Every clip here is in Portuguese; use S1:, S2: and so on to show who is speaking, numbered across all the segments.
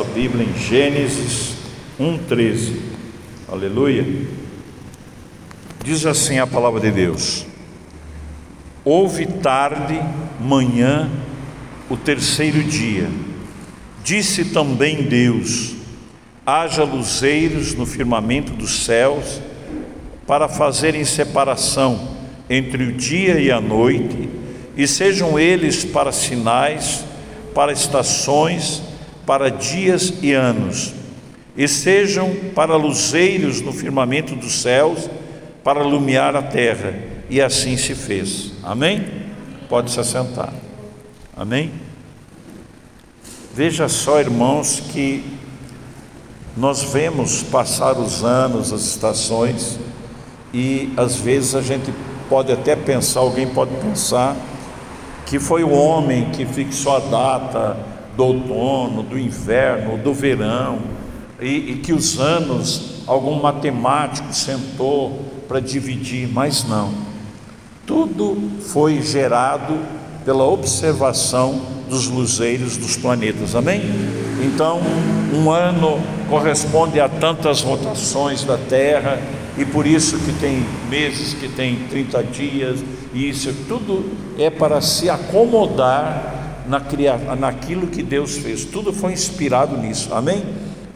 S1: a Bíblia em Gênesis 1,13. Aleluia. Diz assim a palavra de Deus: Houve tarde, manhã, o terceiro dia. Disse também Deus: Haja luzeiros no firmamento dos céus, para fazerem separação entre o dia e a noite, e sejam eles para sinais, para estações, para dias e anos, e sejam para luzeiros no firmamento dos céus, para iluminar a terra. E assim se fez. Amém? Pode se assentar. Amém? Veja só, irmãos, que nós vemos passar os anos, as estações, e às vezes a gente pode até pensar, alguém pode pensar, que foi o homem que fixou a data do outono, do inverno, do verão, e, e que os anos, algum matemático sentou para dividir, mas não. Tudo foi gerado pela observação dos luzeiros dos planetas, amém? Então, um ano corresponde a tantas rotações da Terra, e por isso que tem meses que tem 30 dias, e isso tudo é para se acomodar na, naquilo que Deus fez. Tudo foi inspirado nisso, amém?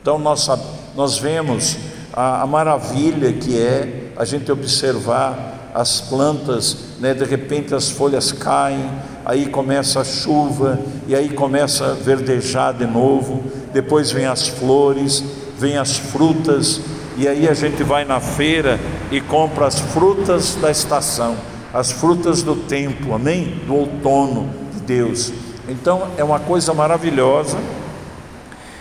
S1: Então nós, nós vemos a, a maravilha que é a gente observar as plantas, né, de repente as folhas caem, aí começa a chuva, e aí começa a verdejar de novo, depois vem as flores, vem as frutas, e aí a gente vai na feira e compra as frutas da estação, as frutas do tempo, amém? Do outono de Deus. Então é uma coisa maravilhosa.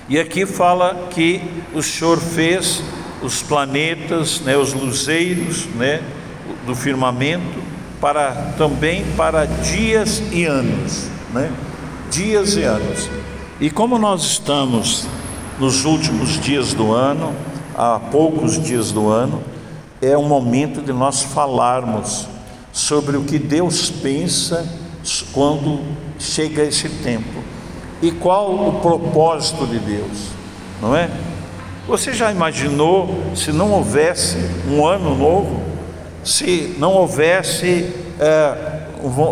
S1: E aqui fala que o Senhor fez os planetas, né, os luzeiros, né, do firmamento para também para dias e anos, né? Dias e anos. E como nós estamos nos últimos dias do ano, há poucos dias do ano, é o momento de nós falarmos sobre o que Deus pensa quando chega esse tempo. E qual o propósito de Deus, não é? Você já imaginou se não houvesse um ano novo, se não houvesse, é,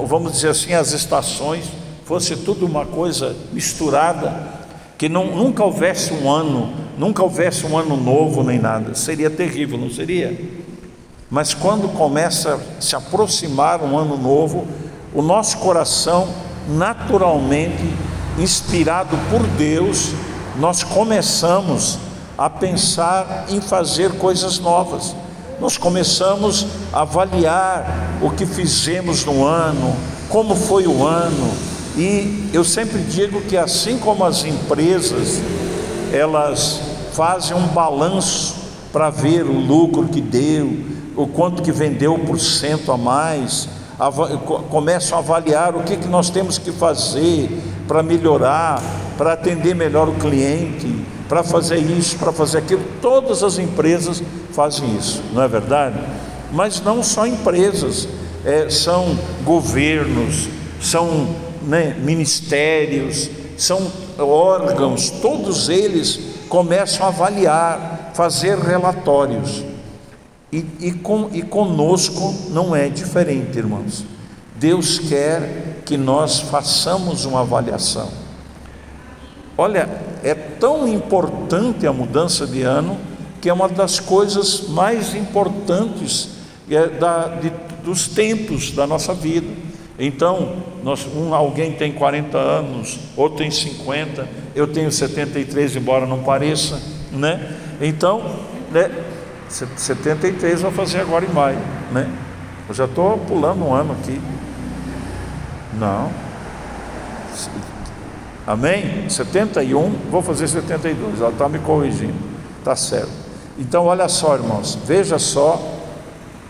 S1: vamos dizer assim, as estações, fosse tudo uma coisa misturada, que não, nunca houvesse um ano, nunca houvesse um ano novo nem nada, seria terrível, não seria? Mas quando começa a se aproximar um ano novo, o nosso coração, naturalmente, inspirado por Deus, nós começamos a pensar em fazer coisas novas. Nós começamos a avaliar o que fizemos no ano, como foi o ano, e eu sempre digo que assim como as empresas, elas fazem um balanço para ver o lucro que deu, o quanto que vendeu por cento a mais, começam a avaliar o que, que nós temos que fazer para melhorar, para atender melhor o cliente, para fazer isso, para fazer aquilo. Todas as empresas fazem isso, não é verdade? Mas não só empresas, é, são governos, são né, ministérios, são órgãos, todos eles começam a avaliar, fazer relatórios. E, e, com, e conosco não é diferente, irmãos. Deus quer que nós façamos uma avaliação. Olha, é tão importante a mudança de ano que é uma das coisas mais importantes é, da, de, dos tempos da nossa vida. Então, nós, um, alguém tem 40 anos, outro tem 50, eu tenho 73, embora não pareça, né? Então, né, 73 vou fazer agora em maio, né? Eu já estou pulando um ano aqui. Não. Amém? 71, vou fazer 72. Ela está me corrigindo. Está certo. Então, olha só, irmãos. Veja só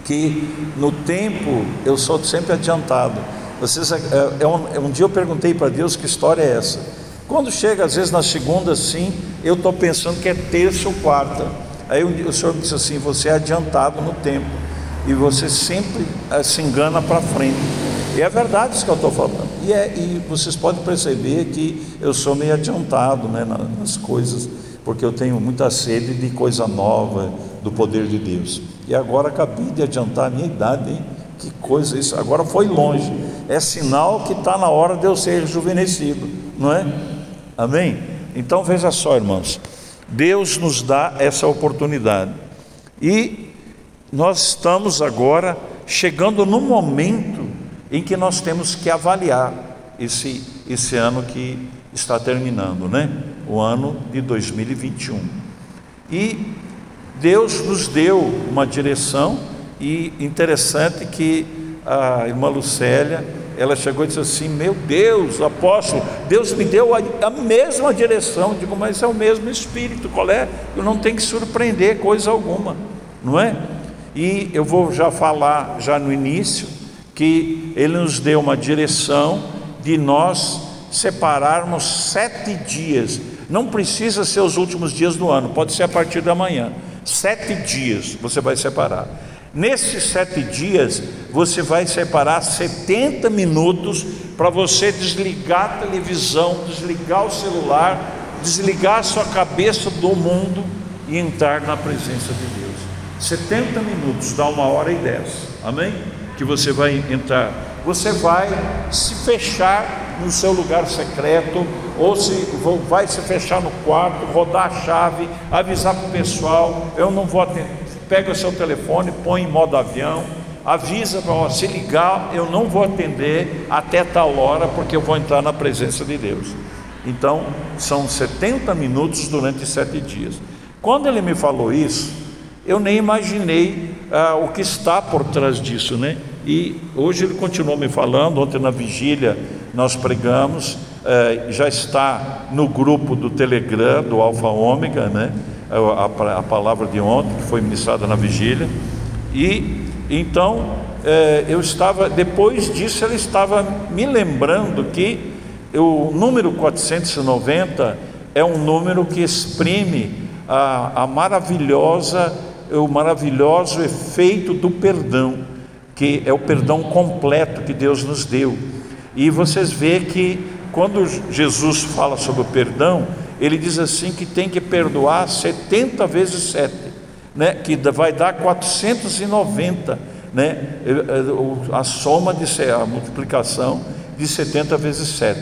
S1: que no tempo eu sou sempre adiantado. Vocês, é, é um, é um dia eu perguntei para Deus que história é essa. Quando chega, às vezes na segunda, sim, eu estou pensando que é terça ou quarta. Aí o Senhor disse assim: você é adiantado no tempo e você sempre eh, se engana para frente. E é verdade isso que eu estou falando. e, é, e vocês podem perceber que eu sou meio adiantado né, nas coisas, porque eu tenho muita sede de coisa nova, do poder de Deus. E agora acabei de adiantar a minha idade, hein? Que coisa isso, agora foi longe. É sinal que está na hora de eu ser rejuvenescido, não é? Amém? Então veja só, irmãos, Deus nos dá essa oportunidade. E nós estamos agora chegando no momento em que nós temos que avaliar esse, esse ano que está terminando, né? O ano de 2021. E Deus nos deu uma direção e interessante que a irmã Lucélia, ela chegou e disse assim: Meu Deus, apóstolo, Deus me deu a, a mesma direção. Eu digo, mas é o mesmo Espírito, qual é? Eu não tenho que surpreender coisa alguma, não é? E eu vou já falar, já no início, que Ele nos deu uma direção de nós separarmos sete dias. Não precisa ser os últimos dias do ano, pode ser a partir da manhã. Sete dias você vai separar. Nesses sete dias, você vai separar 70 minutos para você desligar a televisão, desligar o celular, desligar a sua cabeça do mundo e entrar na presença de Deus. 70 minutos, dá uma hora e dez, amém? Que você vai entrar. Você vai se fechar no seu lugar secreto, ou se vai se fechar no quarto, rodar a chave, avisar para o pessoal: eu não vou atender pega o seu telefone, põe em modo avião, avisa para se ligar, eu não vou atender até tal hora, porque eu vou entrar na presença de Deus. Então, são 70 minutos durante sete dias. Quando ele me falou isso, eu nem imaginei ah, o que está por trás disso, né? E hoje ele continuou me falando. Ontem na vigília nós pregamos, eh, já está no grupo do Telegram do Alfa Ômega, né? É a, a, palavra de ontem, que foi ministrada na vigília, e então é, eu estava, depois disso, ele estava me lembrando que o número 490 é um número que exprime a, a maravilhosa, o maravilhoso efeito do perdão, que é o perdão completo que Deus nos deu. E vocês vê que quando Jesus fala sobre o perdão, ele diz assim que tem que perdoar 70 vezes 7, né? que vai dar 490, né? a soma de a multiplicação de 70 vezes 7.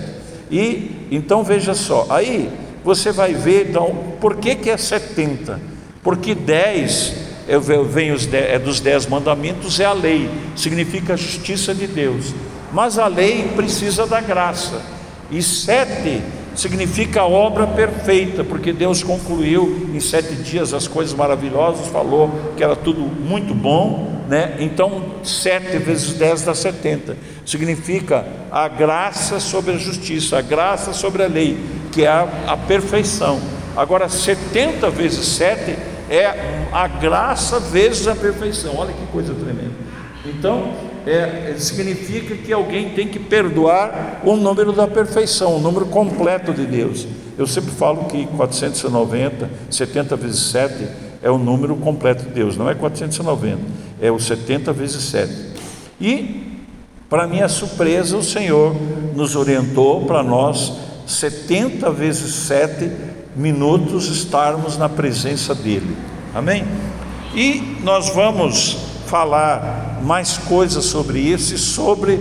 S1: E então veja só, aí você vai ver então, por que, que é 70? Porque 10 vem os é dos 10 mandamentos, é a lei, significa a justiça de Deus. Mas a lei precisa da graça. E sete significa obra perfeita, porque Deus concluiu em sete dias as coisas maravilhosas, falou que era tudo muito bom, né? Então, sete vezes dez dá setenta. Significa a graça sobre a justiça, a graça sobre a lei, que é a, a perfeição. Agora, setenta vezes sete é a graça vezes a perfeição. Olha que coisa tremenda. Então, é, significa que alguém tem que perdoar o número da perfeição, o número completo de Deus. Eu sempre falo que 490, 70 vezes 7 é o número completo de Deus, não é 490, é o 70 vezes 7. E, para minha surpresa, o Senhor nos orientou para nós 70 vezes 7 minutos estarmos na presença dEle. Amém? E nós vamos falar mais coisas sobre isso e sobre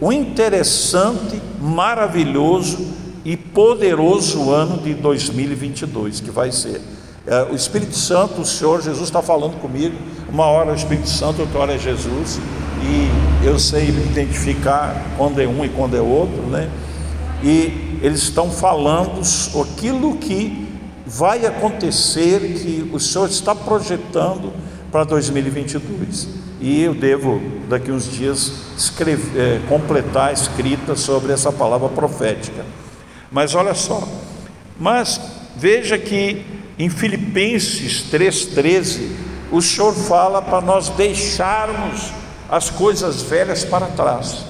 S1: o interessante, maravilhoso e poderoso ano de 2022 que vai ser. É, o Espírito Santo, o Senhor Jesus está falando comigo. Uma hora é o Espírito Santo, outra hora é Jesus. E eu sei identificar quando é um e quando é outro, né? E eles estão falando aquilo que vai acontecer, que o Senhor está projetando para 2022. E eu devo, daqui uns dias, escrever, é, completar a escrita sobre essa palavra profética. Mas olha só, mas veja que em Filipenses 3,13, o Senhor fala para nós deixarmos as coisas velhas para trás.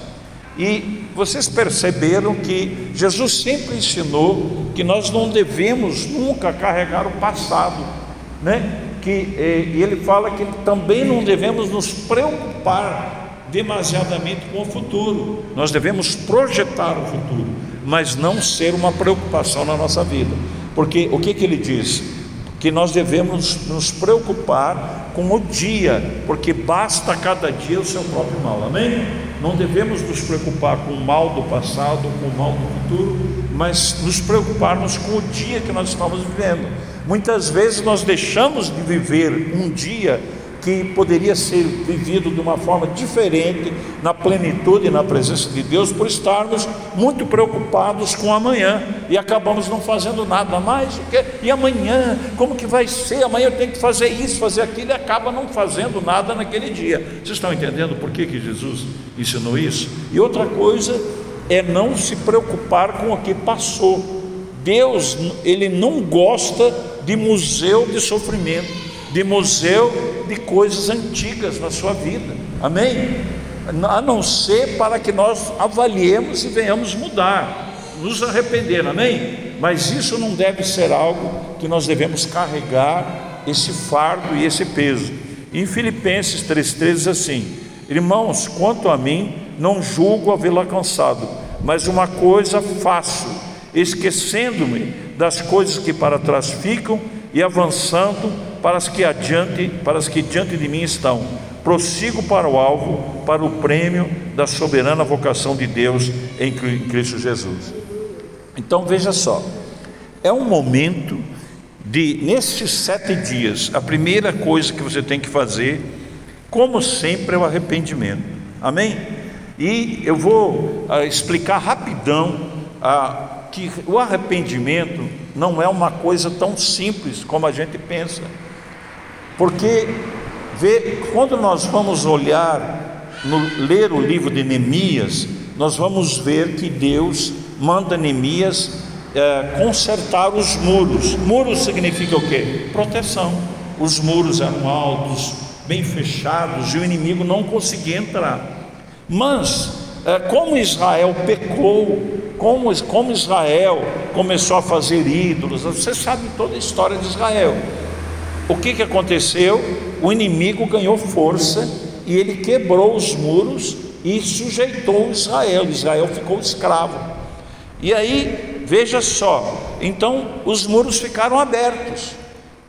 S1: E vocês perceberam que Jesus sempre ensinou que nós não devemos nunca carregar o passado, né? Que eh, ele fala que também não devemos nos preocupar demasiadamente com o futuro. Nós devemos projetar o futuro, mas não ser uma preocupação na nossa vida. Porque o que, que ele diz? Que nós devemos nos preocupar com o dia, porque basta cada dia o seu próprio mal. Amém? Não devemos nos preocupar com o mal do passado, com o mal do futuro, mas nos preocuparmos com o dia que nós estamos vivendo. Muitas vezes nós deixamos de viver um dia que poderia ser vivido de uma forma diferente, na plenitude e na presença de Deus, por estarmos muito preocupados com amanhã e acabamos não fazendo nada mais. E amanhã, como que vai ser? Amanhã eu tenho que fazer isso, fazer aquilo, e acaba não fazendo nada naquele dia. Vocês estão entendendo por que, que Jesus ensinou isso? E outra coisa é não se preocupar com o que passou. Deus, Ele não gosta de museu de sofrimento de museu de coisas antigas na sua vida. Amém? A não ser para que nós avaliemos e venhamos mudar, nos arrepender, amém? Mas isso não deve ser algo que nós devemos carregar esse fardo e esse peso. Em Filipenses 3,3 diz assim: Irmãos, quanto a mim, não julgo havê-lo alcançado, mas uma coisa faço, esquecendo-me das coisas que para trás ficam e avançando para as que adiante, para as que diante de mim estão. Prossigo para o alvo, para o prêmio da soberana vocação de Deus em Cristo Jesus. Então veja só, é um momento de, nesses sete dias, a primeira coisa que você tem que fazer, como sempre, é o arrependimento. Amém? E eu vou ah, explicar rapidão ah, que o arrependimento não é uma coisa tão simples como a gente pensa. Porque vê, quando nós vamos olhar, no, ler o livro de Neemias, nós vamos ver que Deus manda Neemias é, consertar os muros. Muros significa o quê? Proteção. Os muros eram altos, bem fechados, e o inimigo não conseguia entrar. Mas, é, como Israel pecou, como, como Israel começou a fazer ídolos, você sabe toda a história de Israel o que, que aconteceu? O inimigo ganhou força e ele quebrou os muros e sujeitou Israel. Israel ficou escravo. E aí, veja só, então os muros ficaram abertos.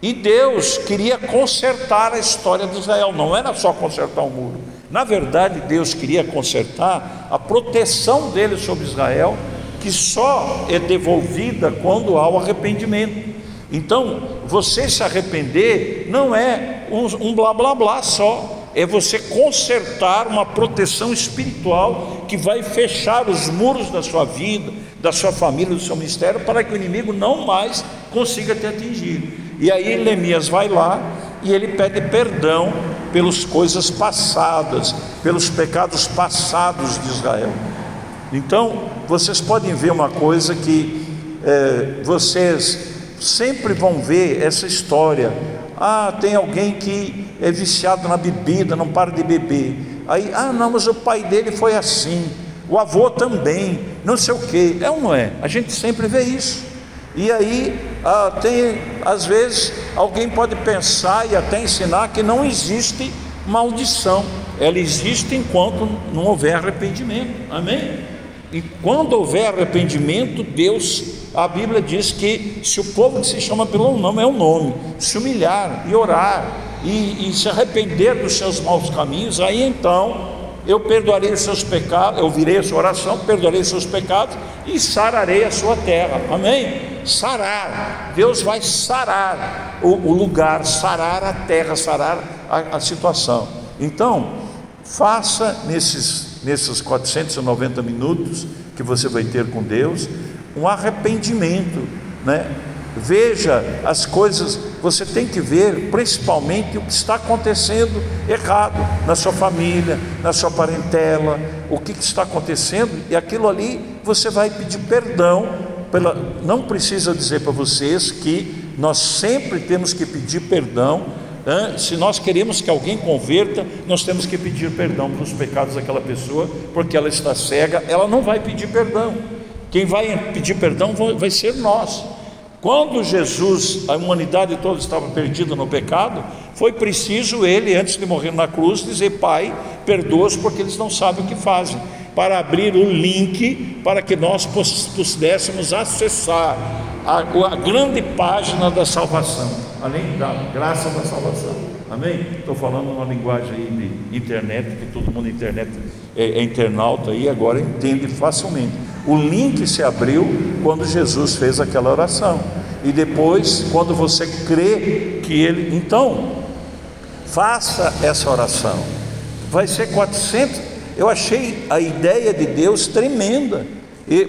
S1: E Deus queria consertar a história de Israel, não era só consertar o muro. Na verdade, Deus queria consertar a proteção dele sobre Israel, que só é devolvida quando há o arrependimento. Então, você se arrepender não é um, um blá blá blá só, é você consertar uma proteção espiritual que vai fechar os muros da sua vida, da sua família, do seu ministério, para que o inimigo não mais consiga te atingir. E aí Neemias vai lá e ele pede perdão pelas coisas passadas, pelos pecados passados de Israel. Então, vocês podem ver uma coisa que é, vocês sempre vão ver essa história. Ah, tem alguém que é viciado na bebida, não para de beber. Aí, ah, não, mas o pai dele foi assim, o avô também, não sei o que. É ou não é? A gente sempre vê isso. E aí, ah, tem, às vezes, alguém pode pensar e até ensinar que não existe maldição, ela existe enquanto não houver arrependimento. Amém? E quando houver arrependimento, Deus a Bíblia diz que se o povo que se chama pelo nome é o nome, se humilhar e orar e, e se arrepender dos seus maus caminhos, aí então eu perdoarei os seus pecados, eu virei a sua oração, perdoarei os seus pecados e sararei a sua terra. Amém? Sarar, Deus vai sarar o, o lugar, sarar a terra, sarar a, a situação. Então, faça nesses, nesses 490 minutos que você vai ter com Deus, um arrependimento, né? Veja as coisas, você tem que ver principalmente o que está acontecendo errado na sua família, na sua parentela, o que está acontecendo, e aquilo ali você vai pedir perdão. Pela, não precisa dizer para vocês que nós sempre temos que pedir perdão. Se nós queremos que alguém converta, nós temos que pedir perdão pelos pecados daquela pessoa, porque ela está cega, ela não vai pedir perdão. Quem vai pedir perdão vai ser nós. Quando Jesus, a humanidade toda estava perdida no pecado, foi preciso ele, antes de morrer na cruz, dizer: Pai, perdoa-os porque eles não sabem o que fazem, para abrir o link para que nós pudéssemos acessar a, a grande página da salvação, além da graça da salvação. Amém? Estou falando uma linguagem aí de internet, que todo mundo internet é, é internauta aí, agora entende facilmente. O link se abriu quando Jesus fez aquela oração. E depois, quando você crê que ele. Então, faça essa oração. Vai ser 400. Eu achei a ideia de Deus tremenda.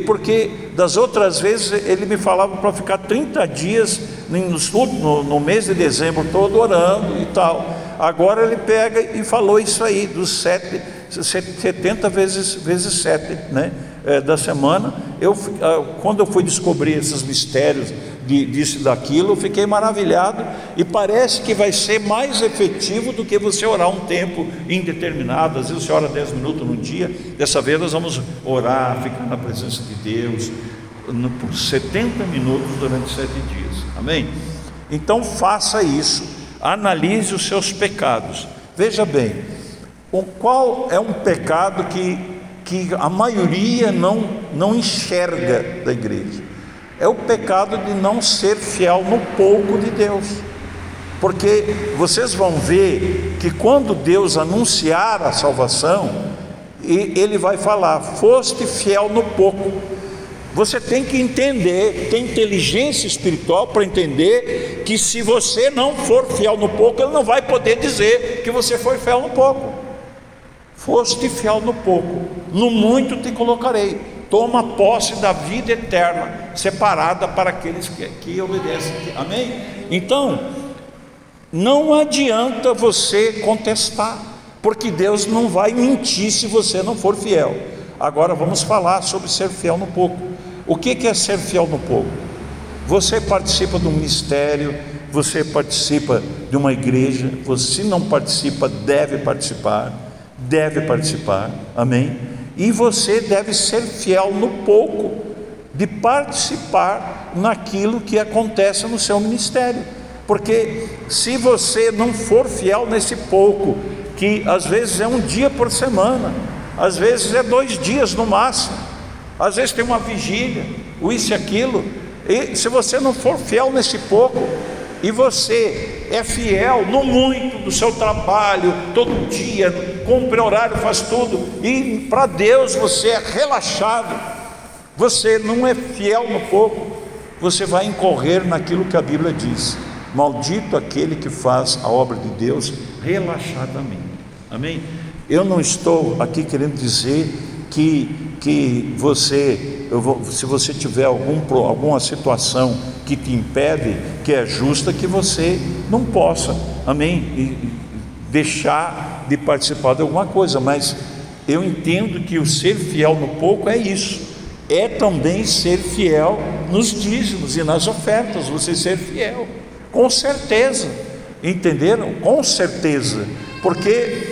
S1: Porque das outras vezes ele me falava para ficar 30 dias no, no, no, mês de dezembro todo orando e tal. Agora ele pega e falou isso aí, dos sete, 70 vezes, vezes 7 né, é, da semana. Eu, ah, quando eu fui descobrir esses mistérios de, disso e daquilo, eu fiquei maravilhado e parece que vai ser mais efetivo do que você orar um tempo indeterminado. Às vezes você ora 10 minutos no dia, dessa vez nós vamos orar, ficar na presença de Deus por 70 minutos durante sete dias. Amém? Então faça isso, analise os seus pecados. Veja bem, qual é um pecado que, que a maioria não, não enxerga da igreja? é o pecado de não ser fiel no pouco de Deus. Porque vocês vão ver que quando Deus anunciar a salvação, ele vai falar: foste fiel no pouco. Você tem que entender, tem inteligência espiritual para entender que se você não for fiel no pouco, ele não vai poder dizer que você foi fiel no pouco. Foste fiel no pouco, no muito te colocarei toma posse da vida eterna, separada para aqueles que, que obedecem. Amém? Então, não adianta você contestar, porque Deus não vai mentir se você não for fiel. Agora vamos falar sobre ser fiel no pouco. O que é ser fiel no pouco? Você participa de um ministério, você participa de uma igreja, você não participa, deve participar, deve participar, amém? E você deve ser fiel no pouco, de participar naquilo que acontece no seu ministério. Porque se você não for fiel nesse pouco, que às vezes é um dia por semana, às vezes é dois dias no máximo, às vezes tem uma vigília, o isso e aquilo, e se você não for fiel nesse pouco, e você é fiel no muito do seu trabalho, todo dia, cumpre horário, faz tudo, e para Deus você é relaxado, você não é fiel no pouco, você vai incorrer naquilo que a Bíblia diz: maldito aquele que faz a obra de Deus relaxadamente. Amém? Eu não estou aqui querendo dizer que, que você, vou, se você tiver algum, alguma situação que te impede, que é justa, que você não possa, amém? E, deixar de participar de alguma coisa, mas eu entendo que o ser fiel no pouco é isso, é também ser fiel nos dízimos e nas ofertas, você ser fiel, com certeza, entenderam? Com certeza, porque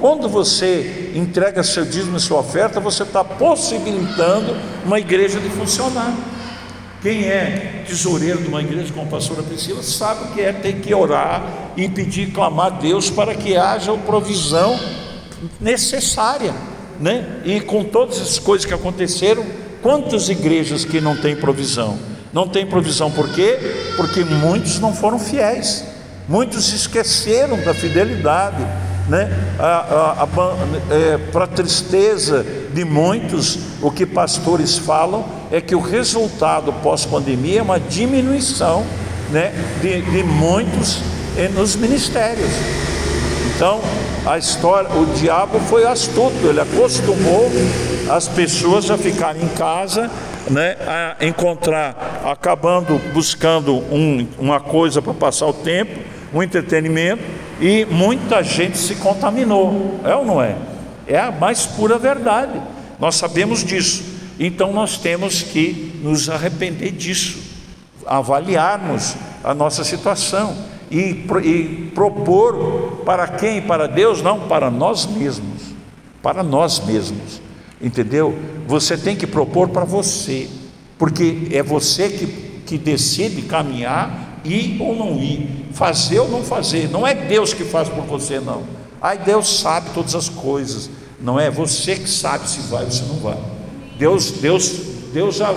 S1: quando você entrega seu dízimo e sua oferta, você está possibilitando uma igreja de funcionar. Quem é tesoureiro de uma igreja como a pastora Priscila sabe o que é ter que orar e pedir, clamar a Deus para que haja a provisão necessária, né? E com todas as coisas que aconteceram, quantas igrejas que não têm provisão? Não tem provisão por quê? Porque muitos não foram fiéis, muitos esqueceram da fidelidade né? é, para tristeza de muitos, o que pastores falam é que o resultado pós-pandemia é uma diminuição né, de, de muitos nos ministérios. Então, a história, o diabo foi astuto, ele acostumou as pessoas a ficarem em casa, né, a encontrar, acabando buscando um, uma coisa para passar o tempo, um entretenimento, e muita gente se contaminou, é ou não é? É a mais pura verdade, nós sabemos disso, então nós temos que nos arrepender disso, avaliarmos a nossa situação e, e propor para quem? Para Deus? Não, para nós mesmos, para nós mesmos, entendeu? Você tem que propor para você, porque é você que, que decide caminhar, ir ou não ir, fazer ou não fazer, não é Deus que faz por você, não. Ai, Deus sabe todas as coisas, não é você que sabe se vai ou se não vai. Deus, Deus, Deus já,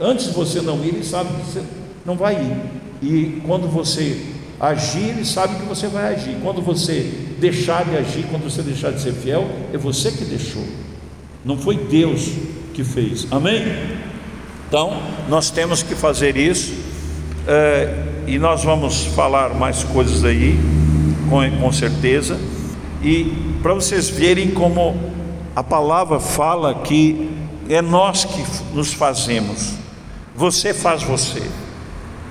S1: antes de você não ir, Ele sabe que você não vai ir. E quando você agir, Ele sabe que você vai agir. Quando você deixar de agir, quando você deixar de ser fiel, é você que deixou. Não foi Deus que fez. Amém? Então, nós temos que fazer isso. É, e nós vamos falar mais coisas aí, com, com certeza. E para vocês verem como a palavra fala que é nós que nos fazemos. Você faz você.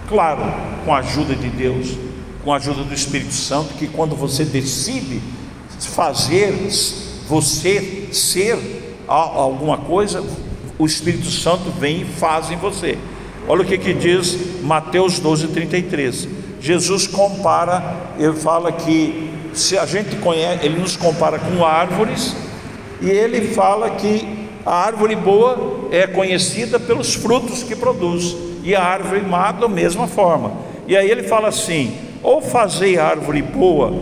S1: Claro, com a ajuda de Deus, com a ajuda do Espírito Santo, que quando você decide fazer você ser alguma coisa, o Espírito Santo vem e faz em você. Olha o que, que diz Mateus 12, 33. Jesus compara, ele fala que se a gente conhece, ele nos compara com árvores, e ele fala que a árvore boa é conhecida pelos frutos que produz, e a árvore má da mesma forma. E aí ele fala assim: ou fazei a árvore boa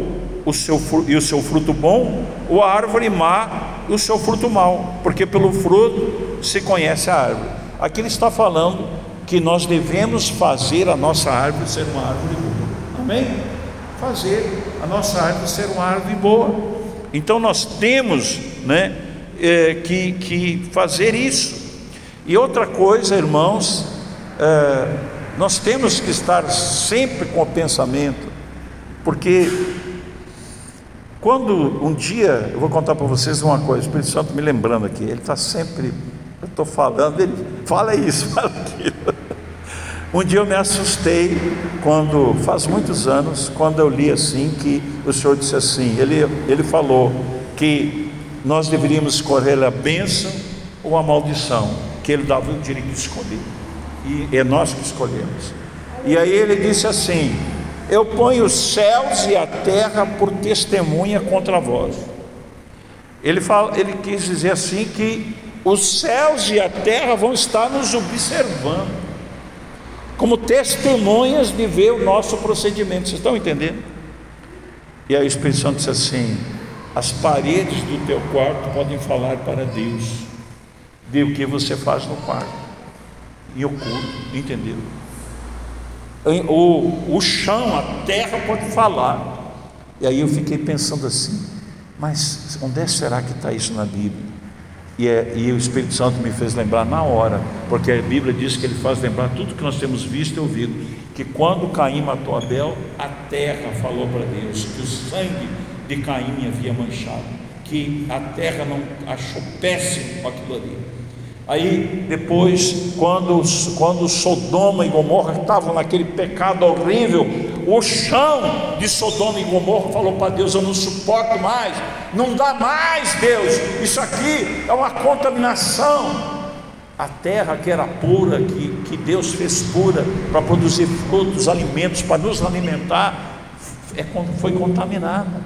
S1: o seu, e o seu fruto bom, ou a árvore má e o seu fruto mau, porque pelo fruto se conhece a árvore. Aqui ele está falando que nós devemos fazer a nossa árvore ser uma árvore boa. Amém? Fazer a nossa árvore ser uma árvore boa. Então nós temos né, é, que, que fazer isso. E outra coisa, irmãos, é, nós temos que estar sempre com o pensamento, porque quando um dia, eu vou contar para vocês uma coisa, o Espírito Santo me lembrando aqui, ele está sempre, eu estou falando, ele fala isso, fala aquilo. Um dia eu me assustei quando, faz muitos anos, quando eu li assim que o Senhor disse assim, ele, ele falou que nós deveríamos escolher a bênção ou a maldição, que ele dava o direito de escolher. E é nós que escolhemos. E aí ele disse assim: Eu ponho os céus e a terra por testemunha contra vós. Ele, fala, ele quis dizer assim que os céus e a terra vão estar nos observando como testemunhas de ver o nosso procedimento. Vocês estão entendendo? E aí o Espírito Santo disse assim: as paredes do teu quarto podem falar para Deus de o que você faz no quarto, em oculto, entendeu? O, o chão, a terra pode falar. E aí eu fiquei pensando assim: mas onde é será que está isso na Bíblia? E, é, e, o Espírito Santo me fez lembrar na hora, porque a Bíblia diz que ele faz lembrar tudo que nós temos visto e ouvido. Que quando Caim matou Abel, a terra falou para Deus que o sangue de Caim havia manchado, que a terra não achou péssimo aquilo ali. Aí depois, quando, quando Sodoma e Gomorra estavam naquele pecado horrível, o chão de Sodoma e Gomorra falou para Deus: Eu não suporto mais, não dá mais, Deus, isso aqui é uma contaminação. A terra que era pura, que, que Deus fez pura para produzir frutos, alimentos, para nos alimentar, é, foi contaminada,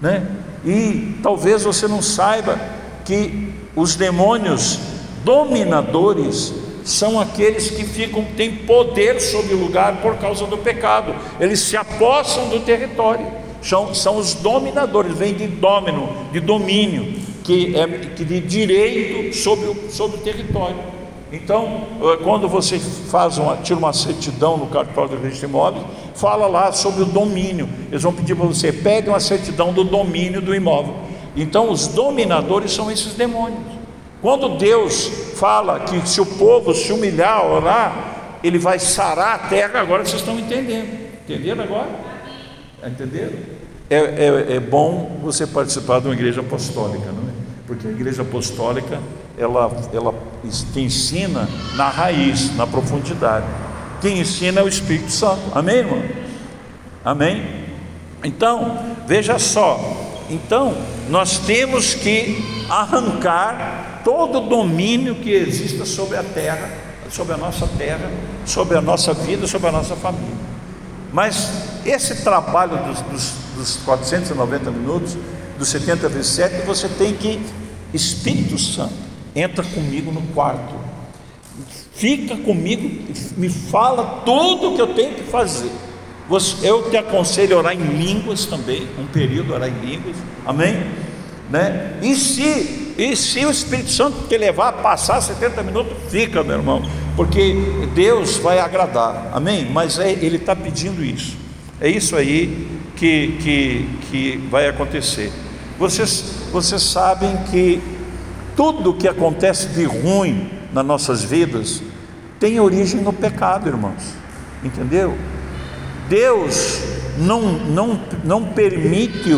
S1: né? E talvez você não saiba que os demônios dominadores são aqueles que ficam têm poder sobre o lugar por causa do pecado. Eles se apossam do território. São, são os dominadores, vem de domino, de domínio, que é que de direito sobre o, sobre o território. Então, eh, quando você faz uma, tira uma certidão no cartório do registro fala lá sobre o domínio. Eles vão pedir para você, pegue uma certidão do domínio do imóvel. Então, os dominadores são esses demônios. Quando Deus fala que se o povo se humilhar, orar, ele vai sarar a terra, agora vocês estão entendendo. Entenderam agora? Entenderam? É, é, é bom você participar de uma igreja apostólica, não é? Porque a igreja apostólica ela, ela te ensina na raiz, na profundidade. Quem ensina é o Espírito Santo. Amém, irmão? Amém? Então, veja só. Então, nós temos que arrancar todo domínio que exista sobre a terra, sobre a nossa terra, sobre a nossa vida, sobre a nossa família. Mas esse trabalho dos, dos, dos 490 minutos, dos 70 vezes 7, você tem que, Espírito Santo, entra comigo no quarto. fica comigo, me fala tudo o que eu tenho que fazer. Eu te aconselho a orar em línguas também, um período orar em línguas, amém? Né? E se, e se o Espírito Santo te levar a passar 70 minutos, fica, meu irmão, porque Deus vai agradar, amém? Mas é, Ele está pedindo isso, é isso aí que, que, que vai acontecer. Vocês, vocês sabem que tudo que acontece de ruim nas nossas vidas tem origem no pecado, irmãos, entendeu? Deus não, não, não permite,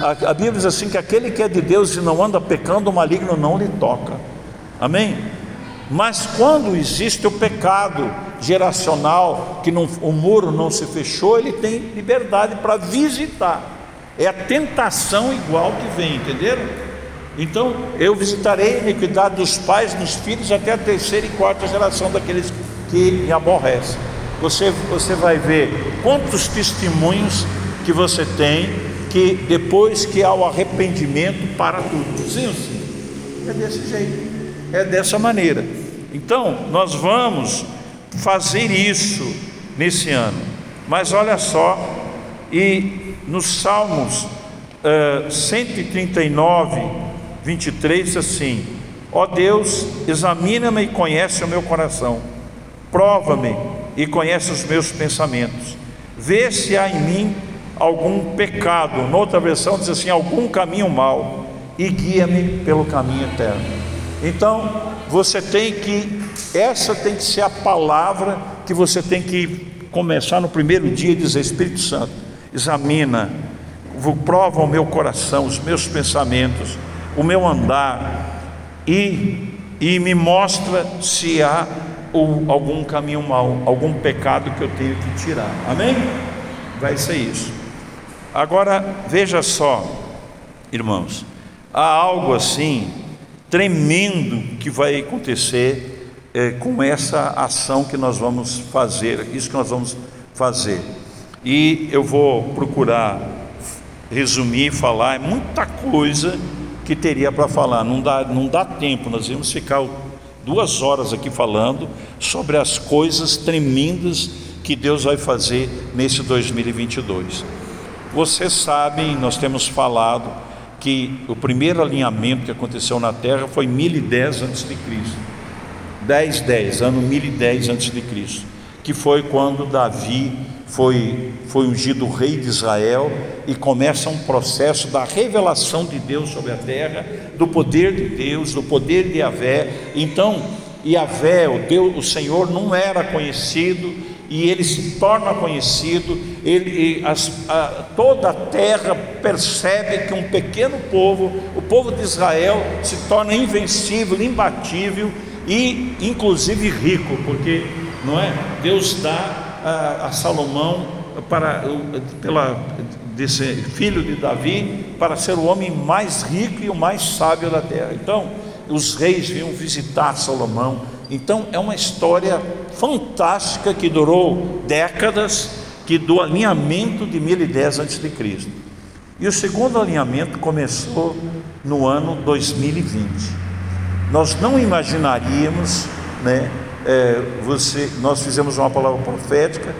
S1: a, a Bíblia diz assim: que aquele que é de Deus e não anda pecando, o maligno não lhe toca, amém? Mas quando existe o pecado geracional, que não, o muro não se fechou, ele tem liberdade para visitar, é a tentação igual que vem, entenderam? Então eu visitarei a iniquidade dos pais nos filhos até a terceira e quarta geração daqueles que me aborrecem. Você, você vai ver quantos testemunhos que você tem que depois que há o arrependimento para tudo. Sim, sim. É desse jeito, é dessa maneira. Então nós vamos fazer isso nesse ano. Mas olha só, e nos Salmos uh, 139, 23 assim: Ó Deus, examina-me e conhece o meu coração, prova-me e conhece os meus pensamentos, vê se há em mim algum pecado. Noutra versão diz assim: algum caminho mau, e guia-me pelo caminho eterno. Então, você tem que, essa tem que ser a palavra que você tem que começar no primeiro dia e dizer: Espírito Santo, examina, prova o meu coração, os meus pensamentos o meu andar e, e me mostra se há ou algum caminho mau, algum pecado que eu tenho que tirar. Amém? Vai ser isso. Agora veja só, irmãos, há algo assim tremendo que vai acontecer é, com essa ação que nós vamos fazer, isso que nós vamos fazer. E eu vou procurar resumir, falar, é muita coisa que teria para falar. Não dá, não dá tempo, nós íamos ficar duas horas aqui falando sobre as coisas tremendas que Deus vai fazer nesse 2022. Vocês sabem, nós temos falado que o primeiro alinhamento que aconteceu na Terra foi 1010 a.C. 10, 10, ano 1010 a.C., que foi quando Davi foi, foi ungido rei de Israel e começa um processo da revelação de Deus sobre a terra, do poder de Deus, do poder de Yahvé. Então, Yahvé, o Deus, o Senhor não era conhecido e ele se torna conhecido. Ele, as, a, toda a terra percebe que um pequeno povo, o povo de Israel, se torna invencível, imbatível e, inclusive, rico, porque não é? Deus dá a, a Salomão para pela desse filho de Davi para ser o homem mais rico e o mais sábio da terra. Então, os reis vinham visitar Salomão. Então, é uma história fantástica que durou décadas, que do alinhamento de 1010 a.C. E o segundo alinhamento começou no ano 2020. Nós não imaginaríamos, né, é, você, nós fizemos uma palavra profética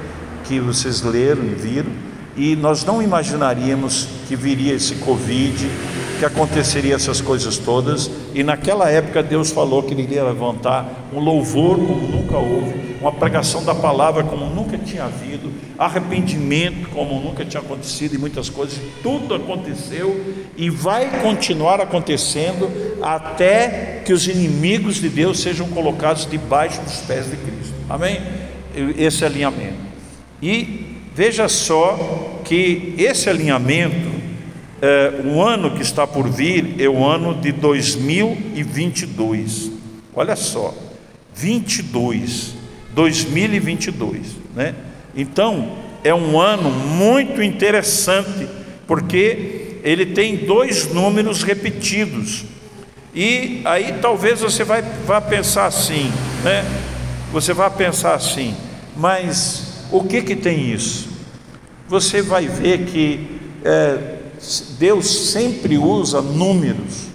S1: que vocês leram e viram, e nós não imaginaríamos que viria esse Covid, que aconteceria essas coisas todas, e naquela época Deus falou que Ele iria levantar um louvor como nunca houve, uma pregação da palavra como nunca tinha havido, arrependimento como nunca tinha acontecido, e muitas coisas, tudo aconteceu e vai continuar acontecendo até que os inimigos de Deus sejam colocados debaixo dos pés de Cristo. Amém? Esse alinhamento. E veja só que esse alinhamento, é, o ano que está por vir é o ano de 2022. Olha só, 22, 2022, né? Então, é um ano muito interessante, porque ele tem dois números repetidos. E aí talvez você vai, vá pensar assim, né? Você vai pensar assim, mas o que que tem isso? Você vai ver que é, Deus sempre usa números,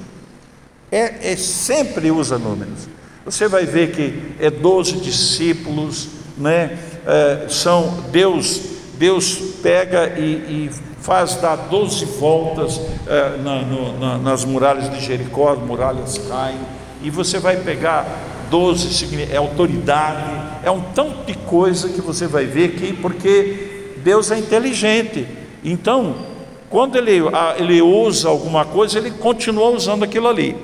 S1: é, é, sempre usa números. Você vai ver que é 12 discípulos, né? É, são Deus, Deus pega e, e faz dar 12 voltas é, na, no, na, nas muralhas de Jericó, as muralhas caem, e você vai pegar 12, é autoridade, é um tanto de coisa que você vai ver aqui, porque Deus é inteligente. Então, quando ele, ele usa alguma coisa, ele continua usando aquilo ali.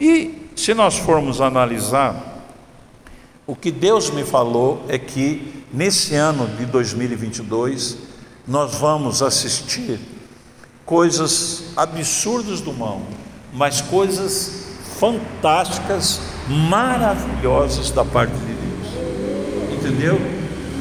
S1: E se nós formos analisar, o que Deus me falou é que nesse ano de 2022 nós vamos assistir coisas absurdas do mal, mas coisas fantásticas, maravilhosas da parte de Deus. Entendeu?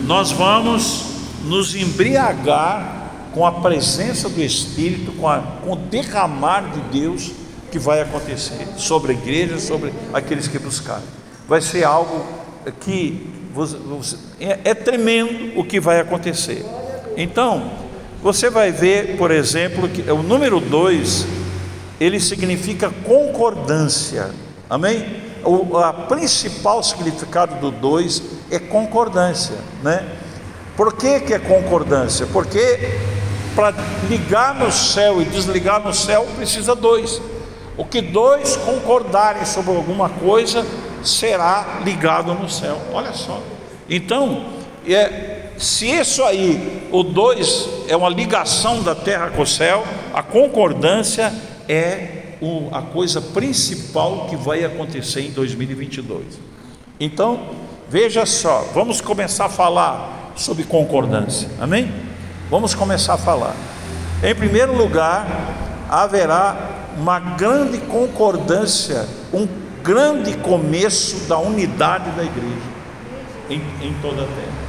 S1: Nós vamos nos embriagar com a presença do Espírito, com, a, com o derramar de Deus que vai acontecer sobre a igreja, sobre aqueles que buscarem. Vai ser algo que é, é tremendo o que vai acontecer. Então, você vai ver, por exemplo, que o número 2, ele significa concordância. Amém? O a principal significado do 2 é concordância, né? Por que, que é concordância? Porque para ligar no céu e desligar no céu precisa dois. O que dois concordarem sobre alguma coisa será ligado no céu. Olha só. Então, é, se isso aí, o dois é uma ligação da terra com o céu, a concordância é o, a coisa principal que vai acontecer em 2022. Então, veja só, vamos começar a falar sobre concordância, amém? Vamos começar a falar. Em primeiro lugar, haverá uma grande concordância, um grande começo da unidade da igreja em, em toda a terra.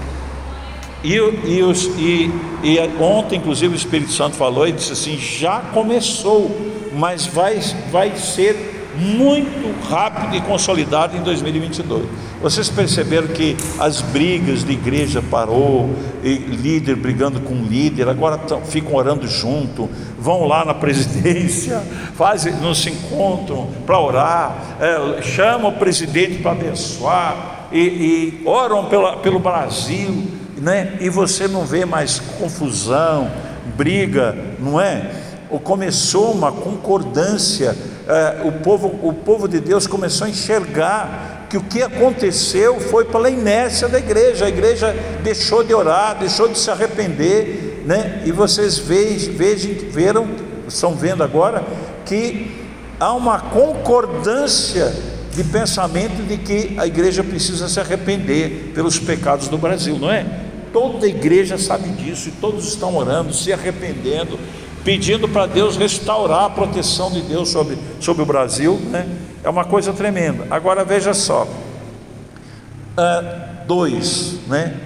S1: E, e, os, e, e, ontem, inclusive, o Espírito Santo falou e disse assim: já começou, mas vai, vai ser muito rápido e consolidado em 2022. Vocês perceberam que as brigas de igreja parou, líder brigando com líder, agora ficam orando junto, vão lá na presidência, fazem, não se encontram para orar, é, chamam o presidente para abençoar e, e oram pela, pelo Brasil, né? E você não vê mais confusão, briga, não é? Ou começou uma concordância é, o, povo, o povo de Deus começou a enxergar que o que aconteceu foi pela inércia da igreja, a igreja deixou de orar, deixou de se arrepender, né? e vocês vejam, vejam, viram, estão vendo agora, que há uma concordância de pensamento de que a igreja precisa se arrepender pelos pecados do Brasil, não é? Toda a igreja sabe disso e todos estão orando, se arrependendo, pedindo para Deus restaurar a proteção de Deus sobre, sobre o Brasil, né? é uma coisa tremenda. Agora veja só: uh, dois, né?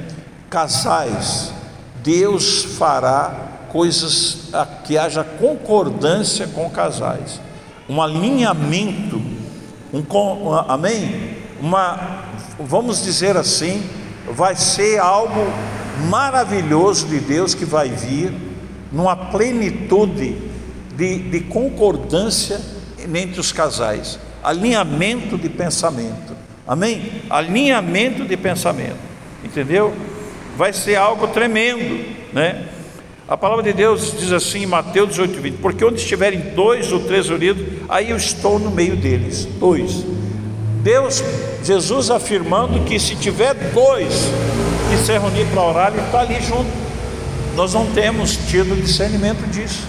S1: casais, Deus fará coisas que haja concordância com casais, um alinhamento, um, um amém? Uma, vamos dizer assim, vai ser algo maravilhoso de Deus que vai vir numa plenitude de, de concordância entre os casais, alinhamento de pensamento, amém? Alinhamento de pensamento, entendeu? Vai ser algo tremendo, né? A palavra de Deus diz assim em Mateus 18, 20: Porque onde estiverem dois ou três unidos, aí eu estou no meio deles. Dois. Deus, Jesus afirmando que se tiver dois que se reunir para orar, Ele está ali junto nós não temos tido discernimento disso.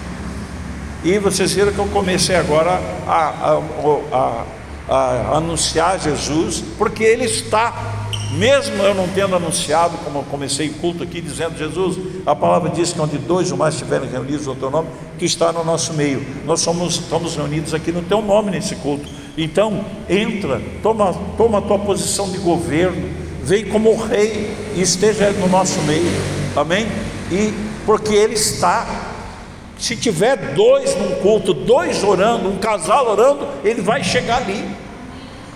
S1: E vocês viram que eu comecei agora a, a, a, a, anunciar Jesus, porque Ele está, mesmo eu não tendo anunciado, como eu comecei o culto aqui, dizendo: Jesus, a palavra diz que onde dois ou mais estiverem reunidos no teu nome, tu está no nosso meio. Nós somos, estamos reunidos aqui no teu nome nesse culto. Então, entra, toma, toma a tua posição de governo, vem como rei e esteja no nosso meio. Amém? E porque ele está. Se tiver dois num culto, dois orando, um casal orando, ele vai chegar ali.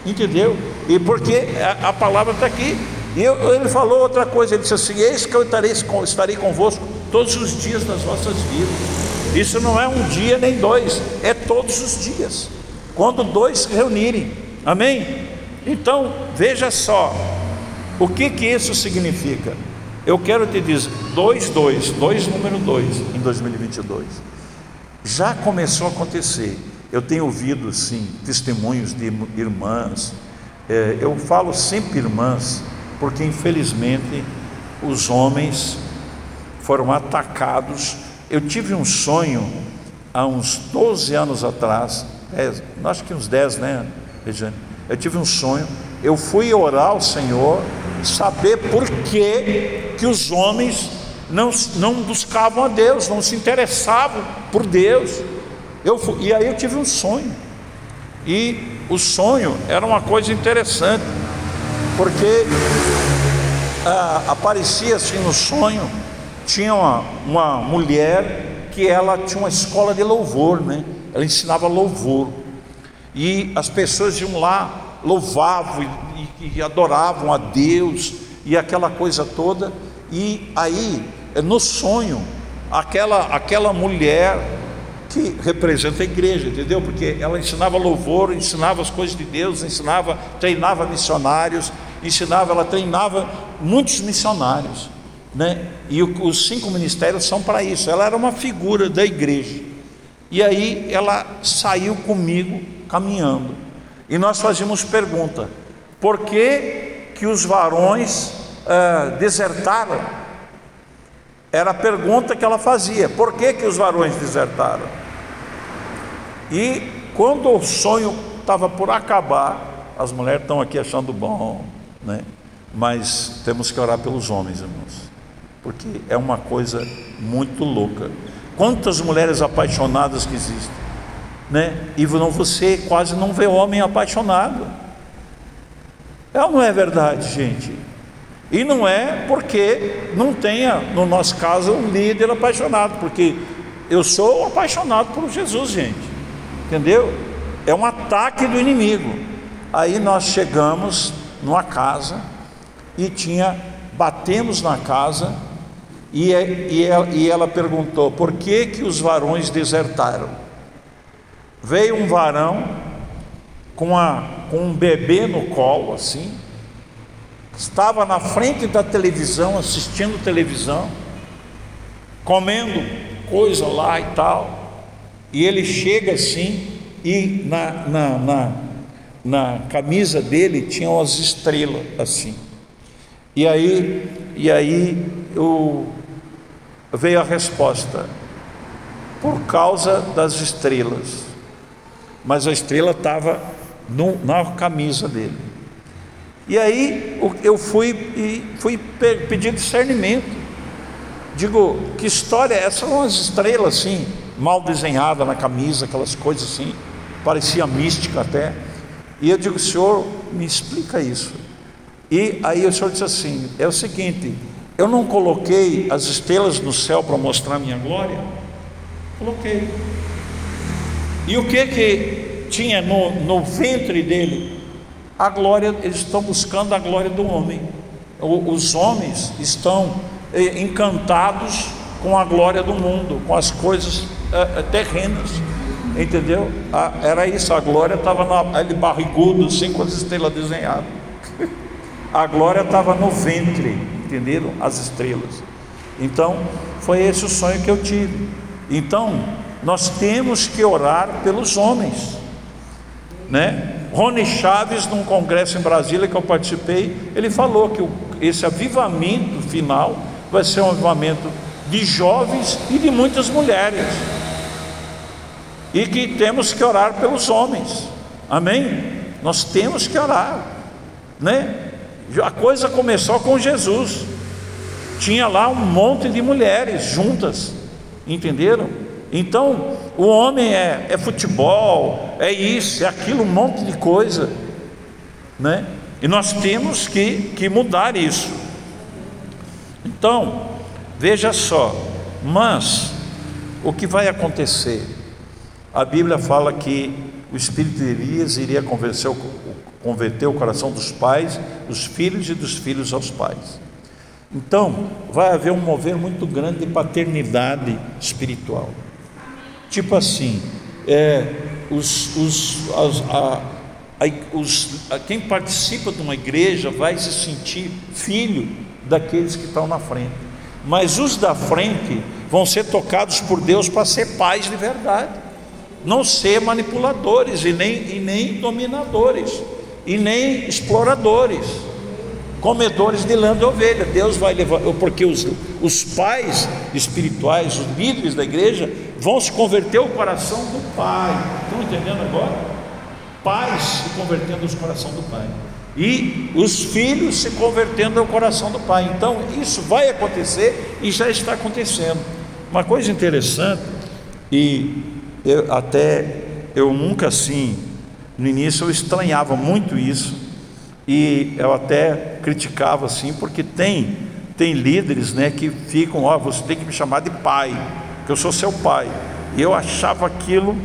S1: Entendeu? E porque a, a palavra está aqui. E eu, ele falou outra coisa, ele disse assim: Eis que eu estarei, estarei convosco todos os dias das vossas vidas. Isso não é um dia nem dois, é todos os dias. Quando dois se reunirem, amém? Então, veja só, o que que isso significa? Eu quero te dizer, 2, 2, 2 número 2 em 2022. Já começou a acontecer. Eu tenho ouvido, sim, testemunhos de irmãs. É, eu falo sempre irmãs, porque infelizmente os homens foram atacados. Eu tive um sonho há uns 12 anos atrás, 10, acho que uns 10, né, Regiane? Eu tive um sonho. Eu fui orar ao Senhor, saber por que, que os homens não, não buscavam a Deus, não se interessavam por Deus. Eu fui, e aí eu tive um sonho. E o sonho era uma coisa interessante, porque ah, aparecia assim no sonho, tinha uma, uma mulher que ela tinha uma escola de louvor, né? Ela ensinava louvor. E as pessoas iam lá, louvavam e, e, adoravam a Deus e aquela coisa toda. E aí, no sonho, aquela, aquela mulher que representa a igreja, entendeu? Porque ela ensinava louvor, ensinava as coisas de Deus, ensinava, treinava missionários, ensinava, ela treinava muitos missionários, né? E os cinco ministérios são para isso. Ela era uma figura da igreja. E aí ela saiu comigo caminhando. E nós fazíamos pergunta: por que que os varões desertaram? Era a pergunta que ela fazia: por que, que os varões desertaram? E quando o sonho estava por acabar, as mulheres estão aqui achando bom, né? Mas temos que orar pelos homens, irmãos, porque é uma coisa muito louca. Quantas mulheres apaixonadas que existem, né? E você quase não vê homem apaixonado. É ou não é verdade, gente? E não é porque não tenha, no nosso caso, um líder apaixonado, porque eu sou apaixonado por Jesus, gente. Entendeu? É um ataque do inimigo. Aí nós chegamos numa casa e tinha, batemos na casa e, e, ela, e ela perguntou: por que, que os varões desertaram? Veio um varão com, a, com um bebê no colo, assim, estava na frente da televisão, assistindo televisão, comendo coisa lá e tal, e ele chega assim, e na, na, na, na camisa dele tinham as estrelas assim. E aí, e aí veio a resposta, por causa das estrelas. Mas a estrela estava na camisa dele. E aí eu fui e fui pedir discernimento. Digo, que história é essa? São as estrelas assim, mal desenhada na camisa, aquelas coisas assim, parecia mística até. E eu digo, Senhor, me explica isso. E aí o Senhor disse assim: é o seguinte, eu não coloquei as estrelas no céu para mostrar minha glória? Coloquei. E o que que tinha no, no ventre dele? a glória, eles estão buscando a glória do homem. Os homens estão eh, encantados com a glória do mundo, com as coisas uh, terrenas, entendeu? Era isso, a glória estava ele barrigudo, assim com as estrelas desenhadas. a glória estava no ventre, entenderam? As estrelas. Então, foi esse o sonho que eu tive. Então, nós temos que orar pelos homens, né? Rony Chaves, num congresso em Brasília que eu participei, ele falou que esse avivamento final vai ser um avivamento de jovens e de muitas mulheres. E que temos que orar pelos homens. Amém? Nós temos que orar, né? A coisa começou com Jesus. Tinha lá um monte de mulheres juntas, entenderam? Então, o homem é, é futebol, é isso, é aquilo, um monte de coisa, né? E nós temos que, que mudar isso. Então, veja só, mas o que vai acontecer? A Bíblia fala que o espírito de Elias iria convencer, converter o coração dos pais, dos filhos e dos filhos aos pais. Então, vai haver um mover muito grande de paternidade espiritual. Tipo assim, é, os, os, as, a, os, quem participa de uma igreja vai se sentir filho daqueles que estão na frente. Mas os da frente vão ser tocados por Deus para ser pais de verdade, não ser manipuladores e nem, e nem dominadores, e nem exploradores, comedores de lã de ovelha. Deus vai levar, porque os, os pais espirituais, os líderes da igreja, vão se converter ao coração do Pai. Estão entendendo agora? pais se convertendo ao coração do pai e os filhos se convertendo ao coração do pai. Então, isso vai acontecer e já está acontecendo. Uma coisa interessante, e eu, até eu nunca assim, no início eu estranhava muito isso, e eu até criticava assim, porque tem, tem líderes né, que ficam, ó, você tem que me chamar de pai, que eu sou seu pai. E eu achava aquilo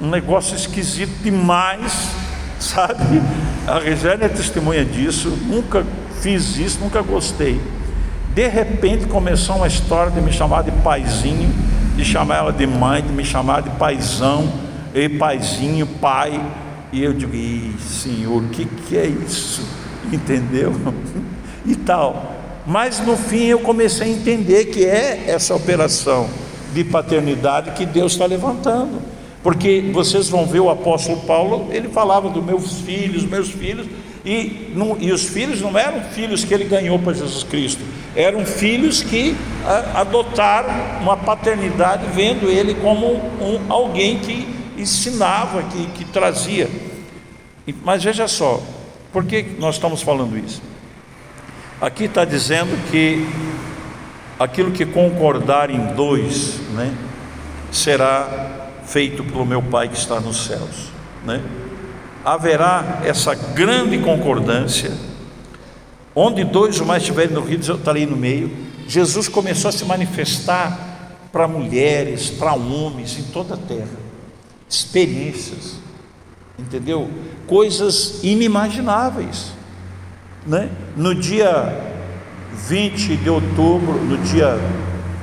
S1: um negócio esquisito demais, sabe? A Regiane é testemunha disso, nunca fiz isso, nunca gostei. De repente começou uma história de me chamar de paizinho, de chamar ela de mãe, de me chamar de paizão, e paizinho, pai. E eu digo, senhor, o que, que é isso? Entendeu? E tal. Mas no fim eu comecei a entender que é essa operação de paternidade que Deus está levantando. Porque vocês vão ver o apóstolo Paulo, ele falava dos meus filhos, meus filhos, e, não, e os filhos não eram filhos que ele ganhou para Jesus Cristo, eram filhos que a, adotaram uma paternidade, vendo ele como um, alguém que ensinava, que, que trazia. Mas veja só, por que nós estamos falando isso? Aqui está dizendo que aquilo que concordar em dois, né, será feito pelo meu Pai que está nos céus. Né? Haverá essa grande concordância, onde dois ou mais estiverem reunidos, eu estarei no meio. Jesus começou a se manifestar para mulheres, para homens em toda a terra, experiências, entendeu? Coisas inimagináveis. Né? No dia 20 de outubro, no dia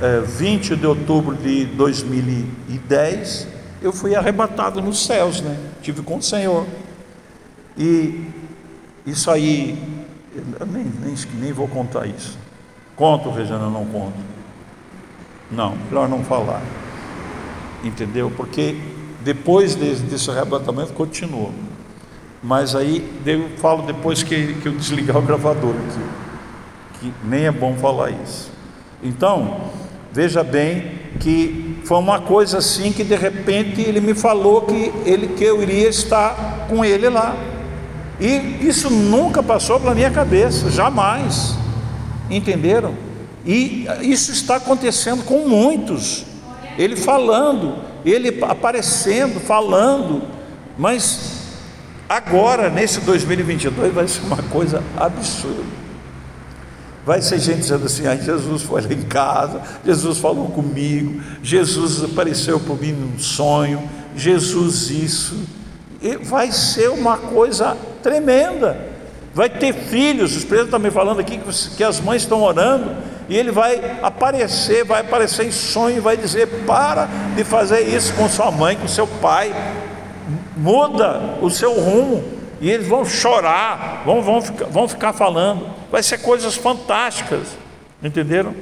S1: é, 20 de outubro de 2010, eu fui arrebatado nos céus, né? Tive com o Senhor. E isso aí, nem, nem, nem vou contar isso. Conto, Regina, não conto. Não, melhor não falar. Entendeu? Porque depois desse, desse arrebatamento continua. Mas aí eu falo depois que, que eu desligar o gravador aqui. Que nem é bom falar isso. Então, veja bem que foi uma coisa assim que de repente ele me falou que ele que eu iria estar com ele lá. E isso nunca passou pela minha cabeça, jamais. Entenderam? E isso está acontecendo com muitos. Ele falando, ele aparecendo, falando, mas agora nesse 2022 vai ser uma coisa absurda. Vai ser gente dizendo assim: ah, Jesus foi lá em casa, Jesus falou comigo, Jesus apareceu para mim num sonho, Jesus isso. E vai ser uma coisa tremenda. Vai ter filhos, os presos estão me falando aqui que, que as mães estão orando, e ele vai aparecer, vai aparecer em sonho, vai dizer: para de fazer isso com sua mãe, com seu pai, muda o seu rumo, e eles vão chorar, vão, vão, ficar, vão ficar falando vai ser coisas fantásticas, entenderam?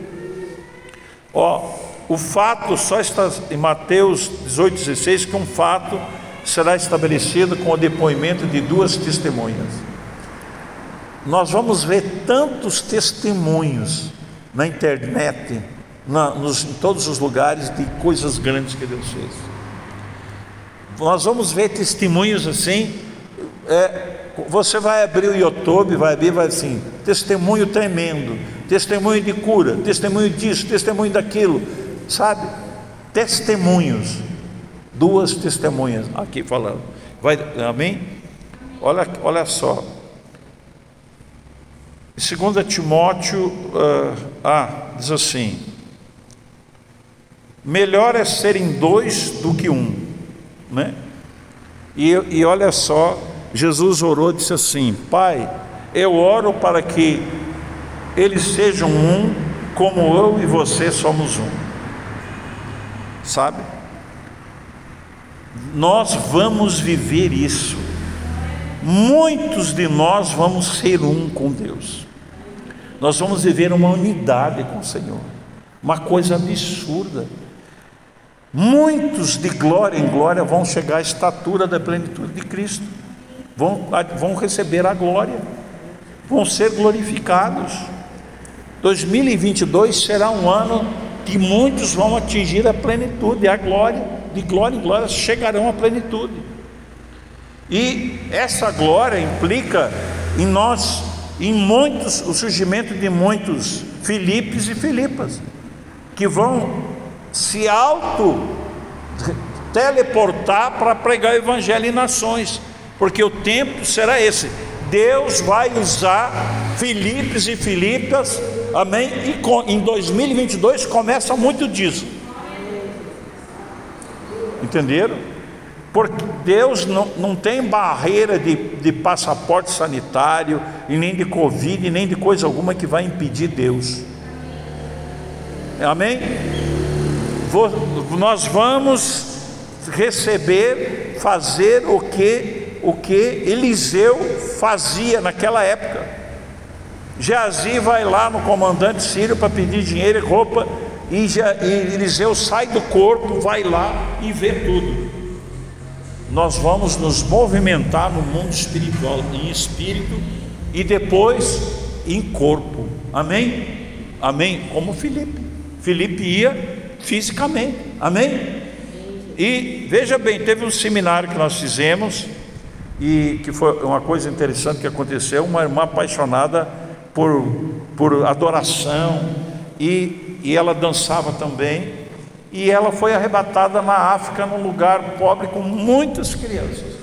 S1: Ó, o fato só está em Mateus 18,16 que um fato será estabelecido com o depoimento de duas testemunhas. Nós vamos ver tantos testemunhos na internet, na, nos, em todos os lugares de coisas grandes que Deus fez. Nós vamos ver testemunhos assim, é, você vai abrir o YouTube, vai abrir, vai assim, testemunho tremendo, testemunho de cura, testemunho disso, testemunho daquilo, sabe? Testemunhos, duas testemunhas. Aqui falando, vai, amém? Olha, olha só, 2 Timóteo, uh, ah, diz assim: melhor é serem dois do que um, né? E, e olha só, Jesus orou e disse assim: Pai, eu oro para que eles sejam um, como eu e você somos um. Sabe? Nós vamos viver isso. muitos de nós vamos ser um com Deus. Nós vamos viver uma unidade com o Senhor. Uma coisa absurda. Muitos de glória em glória vão chegar à estatura da plenitude de Cristo. Vão, vão receber a glória. Vão ser glorificados. 2022 será um ano que muitos vão atingir a plenitude, a glória, de glória em glória chegarão à plenitude. E essa glória implica em nós, em muitos, o surgimento de muitos Filipes e Filipas, que vão se auto teleportar para pregar o evangelho em nações, porque o tempo será esse. Deus vai usar Filipes e Filipas, amém? E em 2022 começa muito disso. Entenderam? Porque Deus não, não tem barreira de, de passaporte sanitário, e nem de Covid, nem de coisa alguma que vai impedir Deus. Amém? Nós vamos receber, fazer o que o que Eliseu fazia naquela época. Geazi vai lá no comandante sírio para pedir dinheiro e roupa, e, e Eliseu sai do corpo, vai lá e vê tudo. Nós vamos nos movimentar no mundo espiritual, em espírito e depois em corpo. Amém? Amém? Como Filipe. Filipe ia fisicamente. Amém? E veja bem, teve um seminário que nós fizemos e que foi uma coisa interessante que aconteceu, uma irmã apaixonada por, por adoração e, e ela dançava também e ela foi arrebatada na África num lugar pobre com muitas crianças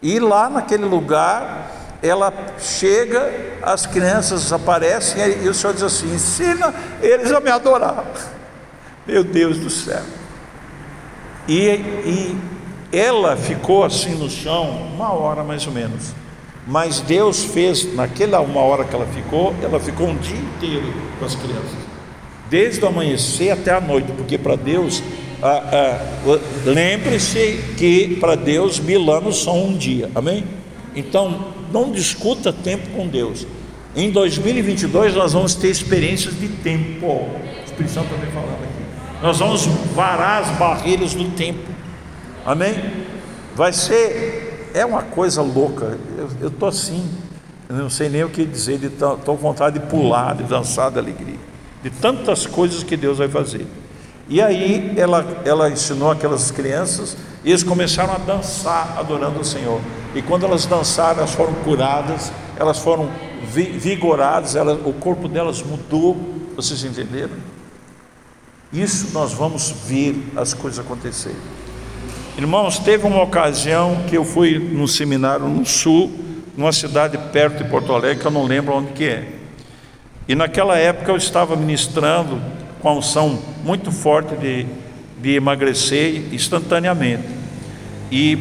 S1: e lá naquele lugar ela chega, as crianças aparecem e o Senhor diz assim: ensina eles a me adorar. Meu Deus do céu. E, e ela ficou assim no chão uma hora mais ou menos. Mas Deus fez, naquela uma hora que ela ficou, ela ficou um dia inteiro com as crianças, desde o amanhecer até a noite, porque para Deus, ah, ah, lembre-se que para Deus mil anos são um dia, amém? Então, não discuta tempo com Deus. Em 2022 nós vamos ter experiências de tempo. O Espírito Santo também falando aqui. Nós vamos varar as barreiras do tempo. Amém? Vai ser, é uma coisa louca. Eu estou assim, eu não sei nem o que dizer, estou com vontade de pular, de dançar de alegria, de tantas coisas que Deus vai fazer. E aí ela, ela ensinou aquelas crianças e eles começaram a dançar adorando o Senhor. E quando elas dançaram, elas foram curadas, elas foram vigoradas, elas, o corpo delas mudou. Vocês entenderam? Isso nós vamos ver as coisas acontecerem. Irmãos, teve uma ocasião que eu fui num seminário no sul, numa cidade perto de Porto Alegre, que eu não lembro onde que é. E naquela época eu estava ministrando com a unção muito forte de, de emagrecer instantaneamente. E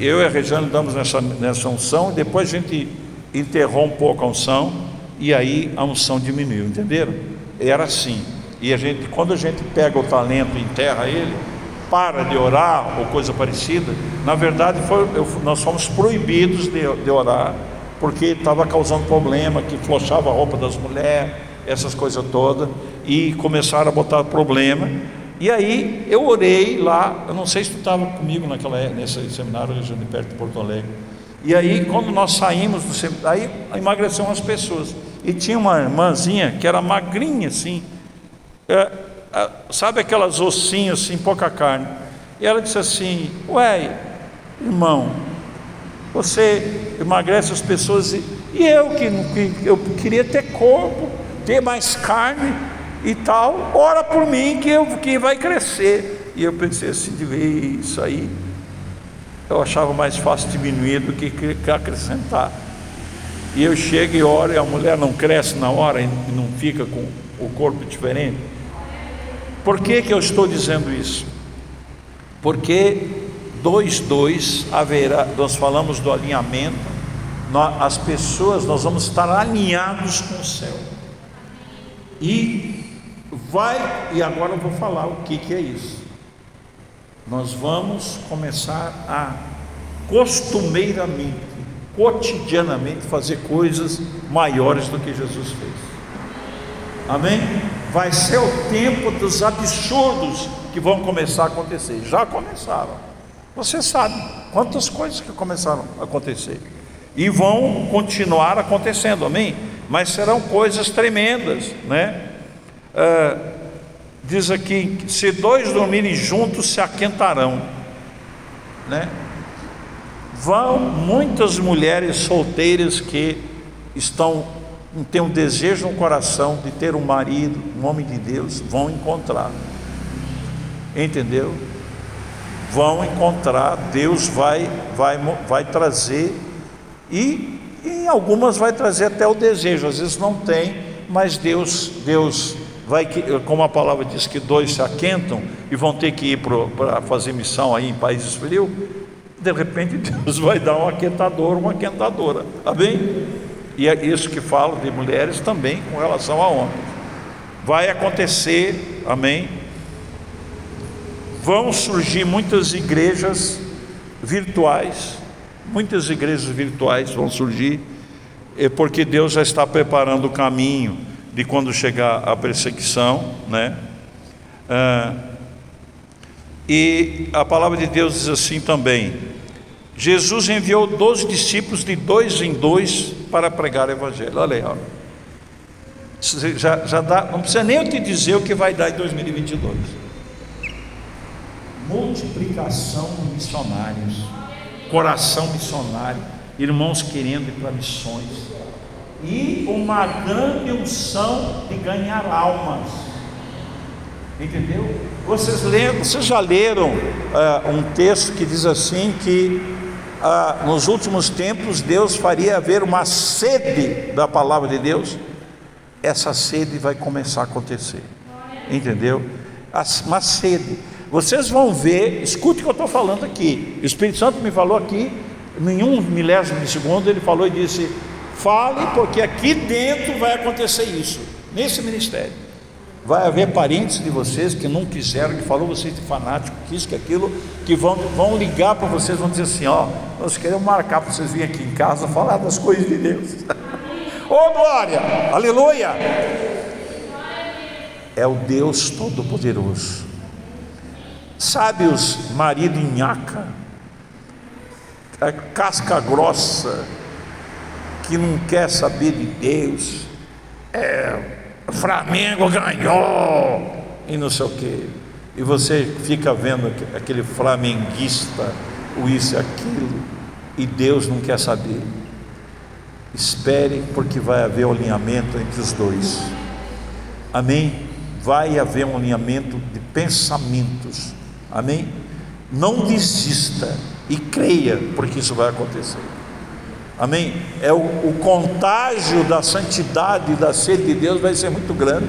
S1: eu e a Regiane damos nessa, nessa unção, e depois a gente enterrou um pouco a unção, e aí a unção diminuiu, entenderam? Era assim. E a gente, quando a gente pega o talento e enterra ele, para de orar ou coisa parecida, na verdade foi, eu, nós fomos proibidos de, de orar, porque estava causando problema, que flochava a roupa das mulheres, essas coisas todas, e começaram a botar problema. E aí eu orei lá, eu não sei se tu estava comigo naquela, nesse seminário de perto de Porto Alegre. E aí, quando nós saímos do seminário, aí emagreceram as pessoas. E tinha uma irmãzinha que era magrinha assim. É, ah, sabe aquelas ossinhos assim, pouca carne. E ela disse assim: Ué, irmão, você emagrece as pessoas e, e eu que, que eu queria ter corpo, ter mais carne e tal, ora por mim que eu que vai crescer. E eu pensei assim, de ver isso aí, eu achava mais fácil diminuir do que, que acrescentar. E eu chego e oro e a mulher não cresce na hora e não fica com o corpo diferente. Por que, que eu estou dizendo isso? Porque 2.2 haverá, nós falamos do alinhamento, nós, as pessoas, nós vamos estar alinhados com o céu. E vai, e agora eu vou falar o que, que é isso. Nós vamos começar a costumeiramente, cotidianamente fazer coisas maiores do que Jesus fez. Amém? Vai ser o tempo dos absurdos que vão começar a acontecer. Já começaram. Você sabe quantas coisas que começaram a acontecer e vão continuar acontecendo, amém? Mas serão coisas tremendas, né? Ah, diz aqui: se dois dormirem juntos, se aquentarão, né? Vão muitas mulheres solteiras que estão têm um desejo no coração de ter um marido, um homem de Deus, vão encontrar. Entendeu? Vão encontrar, Deus vai vai vai trazer e em algumas vai trazer até o desejo, às vezes não tem, mas Deus Deus vai como a palavra diz que dois se aquentam e vão ter que ir para fazer missão aí em países frios, de repente Deus vai dar um aquentador, uma aquentadora, tá bem? E é isso que falo de mulheres também com relação a homens. Vai acontecer, amém? Vão surgir muitas igrejas virtuais, muitas igrejas virtuais vão surgir, é porque Deus já está preparando o caminho de quando chegar a perseguição, né? Ah, e a palavra de Deus diz assim também: Jesus enviou doze discípulos de dois em dois para pregar o Evangelho. Olha aí, ó. Já, já dá, não precisa nem eu te dizer o que vai dar em 2022. Multiplicação de missionários, coração missionário, irmãos querendo ir para missões, e uma grande unção de ganhar almas. Entendeu? Vocês, leram, vocês já leram uh, um texto que diz assim que ah, nos últimos tempos Deus faria haver uma sede da palavra de Deus, essa sede vai começar a acontecer, entendeu? Uma sede. Vocês vão ver, escute o que eu estou falando aqui. O Espírito Santo me falou aqui, em um milésimo de segundo, ele falou e disse: Fale, porque aqui dentro vai acontecer isso, nesse ministério. Vai haver parentes de vocês que não quiseram, que falou vocês de fanático, que isso, que aquilo, que vão, vão ligar para vocês, vão dizer assim: ó, nós queremos marcar para vocês virem aqui em casa falar das coisas de Deus. Ô oh, glória! Aleluia! É o Deus Todo-Poderoso. Sabe os marido nhaca, a casca grossa, que não quer saber de Deus, é Flamengo ganhou e não sei o que. E você fica vendo aquele flamenguista, o isso e aquilo, e Deus não quer saber. Espere, porque vai haver um alinhamento entre os dois. Amém? Vai haver um alinhamento de pensamentos. Amém? Não desista e creia, porque isso vai acontecer. Amém? É o, o contágio da santidade da sede de Deus vai ser muito grande.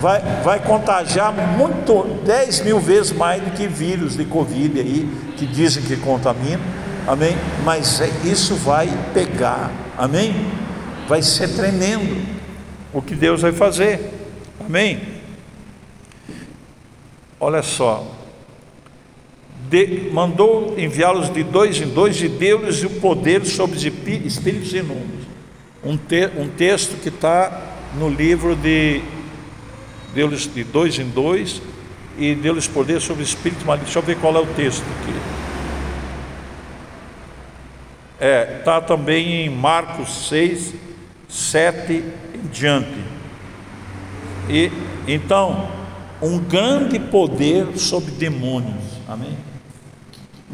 S1: Vai, vai contagiar muito, 10 mil vezes mais do que vírus de Covid aí, que dizem que contamina. Amém? Mas é, isso vai pegar. Amém? Vai ser tremendo o que Deus vai fazer. Amém? Olha só, de, mandou enviá-los de dois em dois e deu-lhes o poder sobre os espíritos imundos. Um, te, um texto que está no livro de deu-lhes de dois em dois e deu-lhes poder sobre espíritos malignos. Deixa eu ver qual é o texto aqui. É, está também em Marcos 6, 7 em diante. E então, um grande poder sobre demônios. Amém?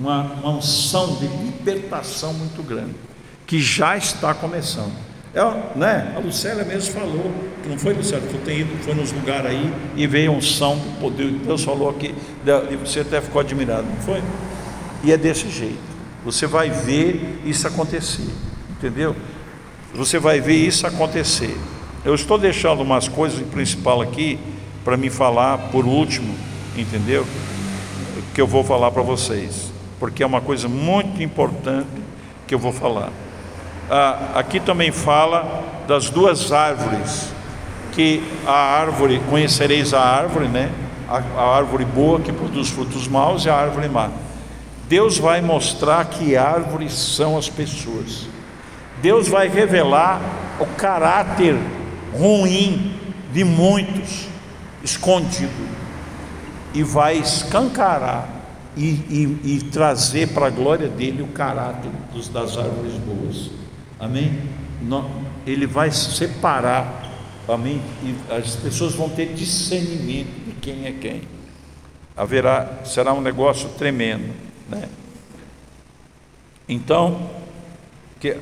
S1: Uma, uma unção de libertação muito grande, que já está começando. É, né? A Lucélia mesmo falou, que não foi Lucélia, que tem ido, foi nos lugares aí e veio a unção do poder. Deus falou aqui, e você até ficou admirado, não foi? E é desse jeito. Você vai ver isso acontecer, entendeu? Você vai ver isso acontecer. Eu estou deixando umas coisas principal aqui para me falar por último, entendeu? Que eu vou falar para vocês porque é uma coisa muito importante que eu vou falar. Ah, aqui também fala das duas árvores, que a árvore, conhecereis a árvore, né? A, a árvore boa que produz frutos maus e a árvore má. Deus vai mostrar que árvores são as pessoas. Deus vai revelar o caráter ruim de muitos escondido e vai escancarar e, e, e trazer para a glória dele o caráter dos, das árvores boas. Amém? Ele vai separar, amém? E as pessoas vão ter discernimento de quem é quem. Haverá, será um negócio tremendo, né? Então, que,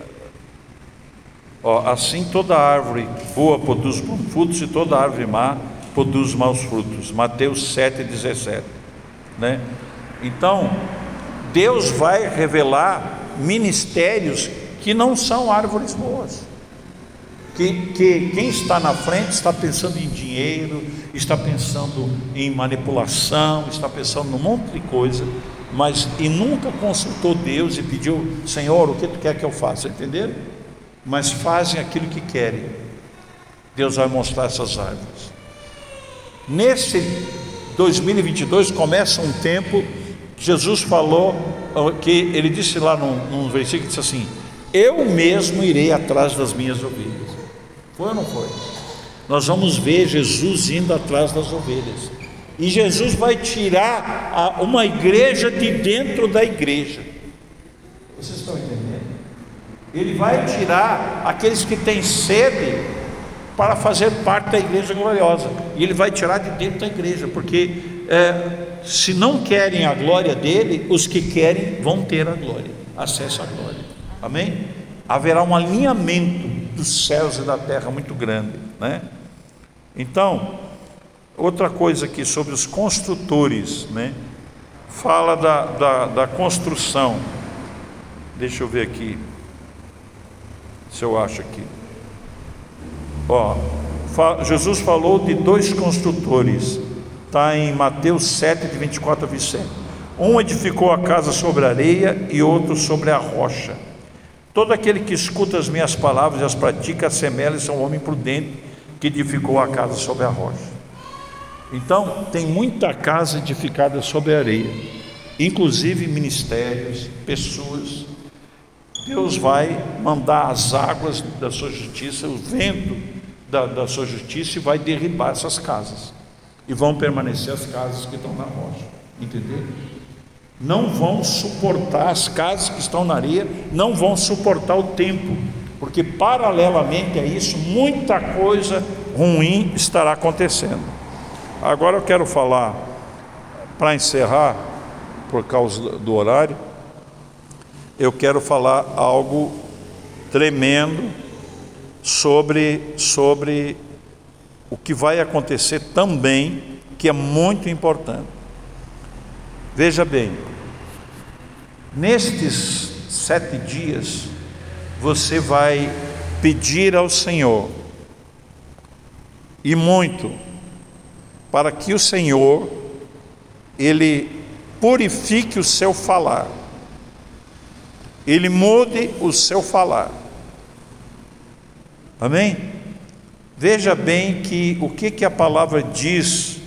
S1: ó, assim toda árvore boa produz bons frutos e toda árvore má produz maus frutos. Mateus 7,17. Né? Então, Deus vai revelar ministérios que não são árvores boas. Que, que quem está na frente está pensando em dinheiro, está pensando em manipulação, está pensando num monte de coisa, mas e nunca consultou Deus e pediu, Senhor, o que tu quer que eu faça? Entenderam? Mas fazem aquilo que querem. Deus vai mostrar essas árvores. Nesse 2022 começa um tempo Jesus falou que ele disse lá num, num versículo disse assim: Eu mesmo irei atrás das minhas ovelhas. Foi ou não foi? Nós vamos ver Jesus indo atrás das ovelhas. E Jesus vai tirar a, uma igreja de dentro da igreja. Vocês estão entendendo? Ele vai tirar aqueles que têm sede para fazer parte da igreja gloriosa. E ele vai tirar de dentro da igreja, porque é, se não querem a glória dele, os que querem vão ter a glória, acesso à glória. Amém? Haverá um alinhamento dos céus e da terra muito grande, né? Então, outra coisa aqui sobre os construtores, né? Fala da, da, da construção. Deixa eu ver aqui, se eu acho aqui. Ó, Jesus falou de dois construtores Está em Mateus 7, de 24 a 27. Um edificou a casa sobre a areia e outro sobre a rocha. Todo aquele que escuta as minhas palavras e as pratica, assemelha-se a um homem prudente que edificou a casa sobre a rocha. Então, tem muita casa edificada sobre a areia, inclusive ministérios, pessoas. Deus vai mandar as águas da sua justiça, o vento da, da sua justiça e vai derribar essas casas e vão permanecer as casas que estão na rocha. Entendeu? Não vão suportar as casas que estão na areia, não vão suportar o tempo, porque paralelamente a isso, muita coisa ruim estará acontecendo. Agora eu quero falar, para encerrar, por causa do horário, eu quero falar algo tremendo sobre, sobre o que vai acontecer também, que é muito importante. Veja bem, nestes sete dias, você vai pedir ao Senhor, e muito, para que o Senhor, Ele purifique o seu falar, Ele mude o seu falar. Amém? Veja bem que o que, que a palavra diz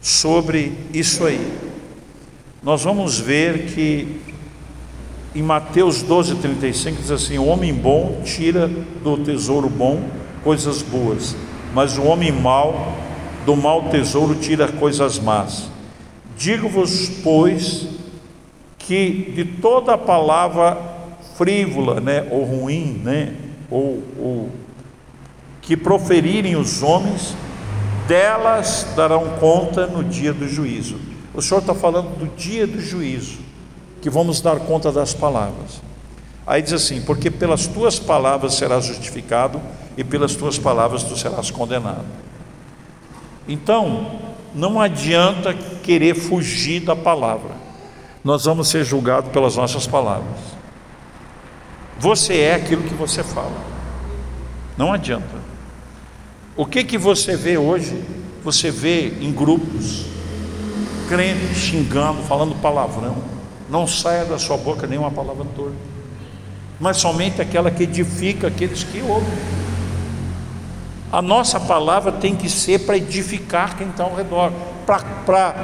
S1: sobre isso aí. Nós vamos ver que em Mateus 12, 35 diz assim: O homem bom tira do tesouro bom coisas boas, mas o homem mau do mau tesouro tira coisas más. Digo-vos, pois, que de toda palavra frívola, né, ou ruim, né, ou, ou que proferirem os homens, delas darão conta no dia do juízo. O Senhor está falando do dia do juízo, que vamos dar conta das palavras. Aí diz assim: porque pelas tuas palavras serás justificado, e pelas tuas palavras tu serás condenado. Então, não adianta querer fugir da palavra, nós vamos ser julgados pelas nossas palavras. Você é aquilo que você fala, não adianta. O que que você vê hoje? Você vê em grupos crentes xingando, falando palavrão. Não saia da sua boca nenhuma palavra torta, mas somente aquela que edifica aqueles que ouvem. A nossa palavra tem que ser para edificar quem está ao redor, para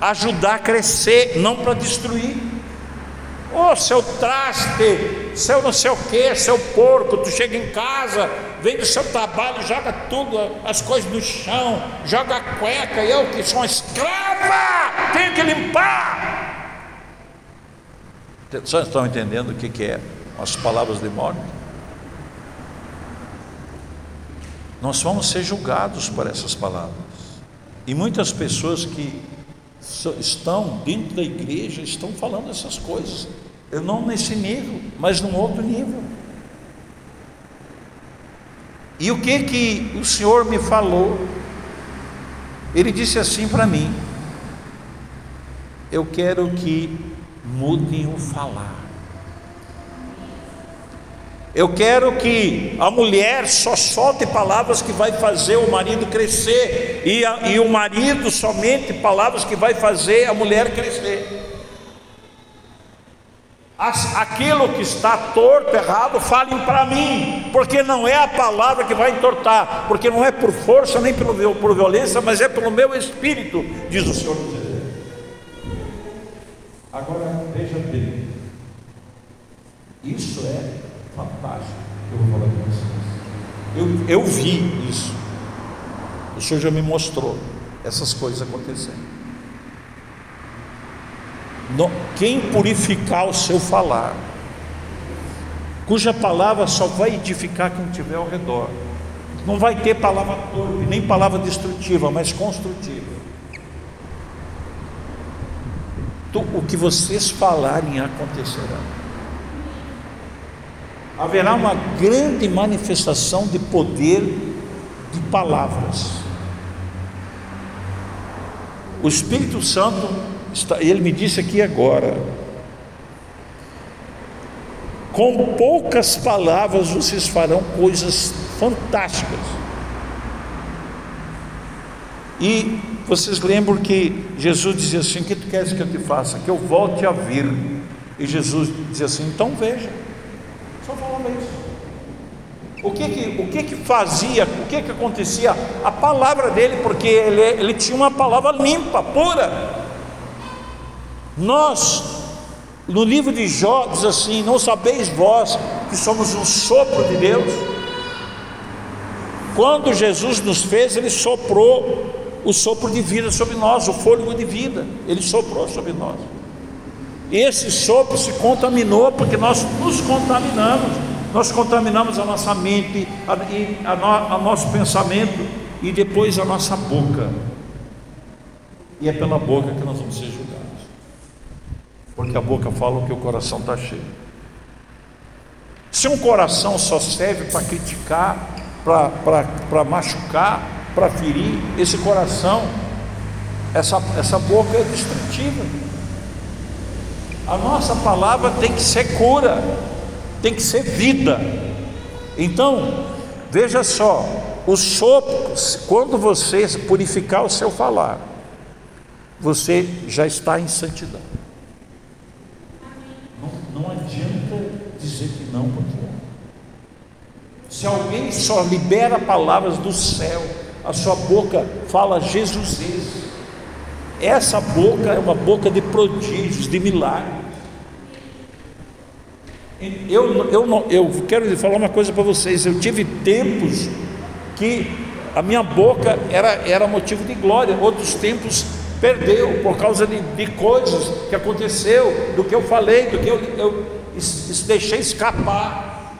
S1: ajudar a crescer, não para destruir. Ô oh, seu traste, seu não sei o que, seu porco, tu chega em casa, vem do seu trabalho, joga tudo, as coisas no chão, joga a cueca, eu que sou uma escrava, tenho que limpar. Vocês estão entendendo o que, que é as palavras de morte? Nós vamos ser julgados por essas palavras. E muitas pessoas que estão dentro da igreja estão falando essas coisas. Eu não nesse nível, mas num outro nível. E o que que o Senhor me falou? Ele disse assim para mim: Eu quero que mudem o falar. Eu quero que a mulher só solte palavras que vai fazer o marido crescer, e, a, e o marido somente palavras que vai fazer a mulher crescer. Aquilo que está torto, errado, falem para mim, porque não é a palavra que vai entortar, porque não é por força nem por, por violência, mas é pelo meu espírito, diz o Senhor. Agora veja bem, isso é fantástico que eu vou falar com vocês. Eu, eu vi isso. O Senhor já me mostrou essas coisas acontecendo. Quem purificar o seu falar, cuja palavra só vai edificar quem estiver ao redor. Não vai ter palavra torpe, nem palavra destrutiva, mas construtiva. o que vocês falarem acontecerá haverá uma grande manifestação de poder de palavras. O Espírito Santo, está, ele me disse aqui agora, com poucas palavras vocês farão coisas fantásticas. E vocês lembram que Jesus dizia assim: O que tu queres que eu te faça? Que eu volte a vir. E Jesus dizia assim: Então veja. Só falava isso. O que que, o que que fazia, o que que acontecia? A palavra dele, porque ele, ele tinha uma palavra limpa, pura. Nós, no livro de Jó, diz assim: Não sabeis vós que somos um sopro de Deus? Quando Jesus nos fez, Ele soprou o sopro de vida sobre nós, o fôlego de vida, Ele soprou sobre nós. Esse sopro se contaminou porque nós nos contaminamos. Nós contaminamos a nossa mente, a, a, no, a nosso pensamento e depois a nossa boca. E é pela boca que nós vamos ser julgados. Porque a boca fala o que o coração está cheio. Se um coração só serve para criticar, para machucar, para ferir, esse coração, essa, essa boca é destrutiva. A nossa palavra tem que ser cura, tem que ser vida. Então, veja só, o sopro, quando você purificar o seu falar, você já está em santidade. Não, adianta dizer que não, porque se alguém só libera palavras do céu, a sua boca fala Jesus. Essa boca é uma boca de prodígios, de milagres. Eu, eu, eu quero falar uma coisa para vocês. Eu tive tempos que a minha boca era, era motivo de glória, outros tempos perdeu por causa de, de coisas que aconteceu, do que eu falei, do que eu, eu deixei escapar.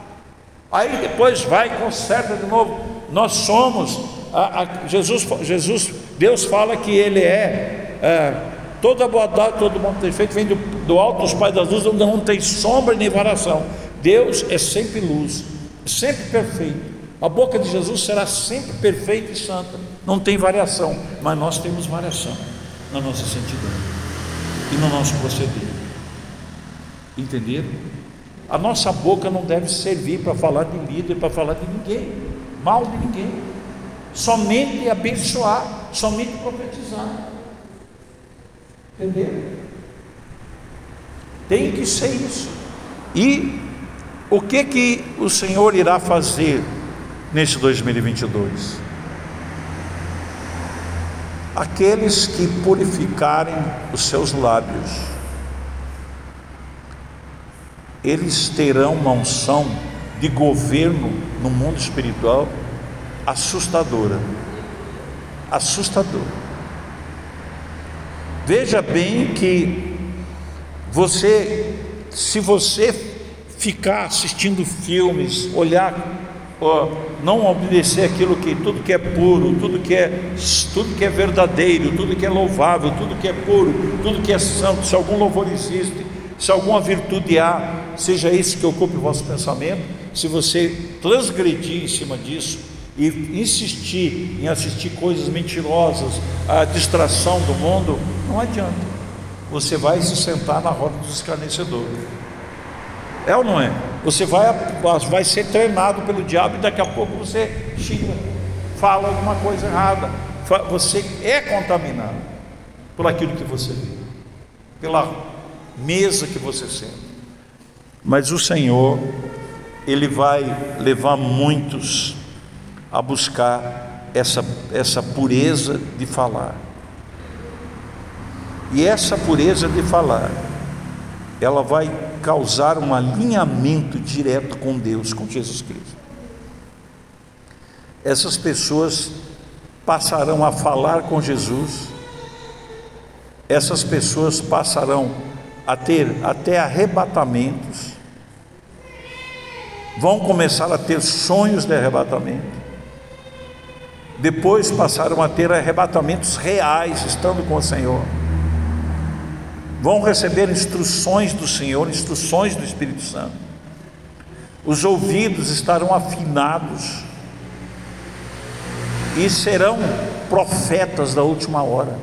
S1: Aí depois vai e conserta de novo. Nós somos, a, a, Jesus, Jesus, Deus fala que Ele é, é Toda bondade, todo mundo tem feito, vem do, do alto dos pais das luzes, onde não tem sombra nem variação. Deus é sempre luz, sempre perfeito. A boca de Jesus será sempre perfeita e santa, não tem variação, mas nós temos variação na nossa santidade e no nosso proceder. Entenderam? A nossa boca não deve servir para falar de líder, para falar de ninguém, mal de ninguém, somente abençoar, somente profetizar. Entendeu? Tem que ser isso. E o que que o Senhor irá fazer nesse 2022? Aqueles que purificarem os seus lábios, eles terão uma unção de governo no mundo espiritual assustadora. Assustadora. Veja bem que você, se você ficar assistindo filmes, olhar ó, não obedecer aquilo que tudo que é puro, tudo que é tudo que é verdadeiro, tudo que é louvável, tudo que é puro, tudo que é santo, se algum louvor existe, se alguma virtude há, seja isso que ocupe o vosso pensamento, se você transgredir em cima disso e insistir em assistir coisas mentirosas, a distração do mundo, não adianta. Você vai se sentar na roda dos escarnecedores. É ou não é? Você vai, vai ser treinado pelo diabo e daqui a pouco você xinga, fala alguma coisa errada. Você é contaminado por aquilo que você vê, pela mesa que você senta. Mas o Senhor, Ele vai levar muitos a buscar essa, essa pureza de falar. E essa pureza de falar, ela vai causar um alinhamento direto com Deus, com Jesus Cristo. Essas pessoas passarão a falar com Jesus, essas pessoas passarão a ter até arrebatamentos, vão começar a ter sonhos de arrebatamento, depois passaram a ter arrebatamentos reais, estando com o Senhor vão receber instruções do Senhor, instruções do Espírito Santo. Os ouvidos estarão afinados e serão profetas da última hora.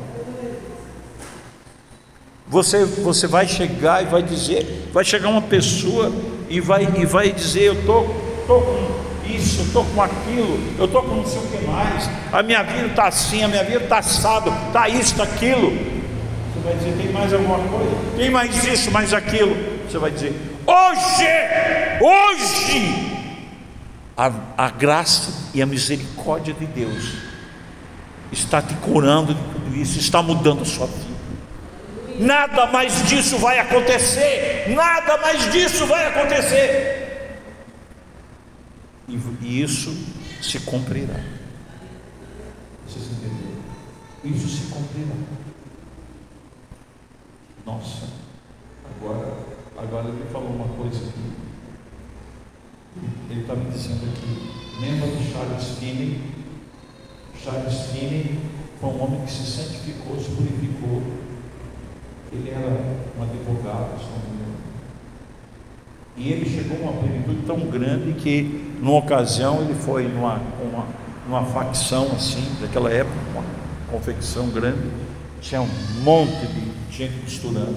S1: Você, você vai chegar e vai dizer, vai chegar uma pessoa e vai, e vai dizer, eu estou tô, tô com isso, eu estou com aquilo, eu estou com não sei o que mais, a minha vida está assim, a minha vida está assado, está isso, está aquilo vai dizer: tem mais alguma coisa? Tem mais isso, mais aquilo. Você vai dizer: hoje, hoje, a, a graça e a misericórdia de Deus está te curando de tudo isso, está mudando a sua vida. Nada mais disso vai acontecer, nada mais disso vai acontecer. E, e isso se cumprirá. Vocês entenderam? Isso se cumprirá. Nossa, agora, agora ele falou uma coisa aqui. Ele está me dizendo aqui, lembra do Charles Finney? Charles Finney foi um homem que se santificou, se purificou. Ele era um advogado, se não me. E ele chegou a uma plenitude tão grande que, numa ocasião, ele foi numa, uma, numa facção assim, daquela época, uma confecção grande, tinha um monte de gente costurando.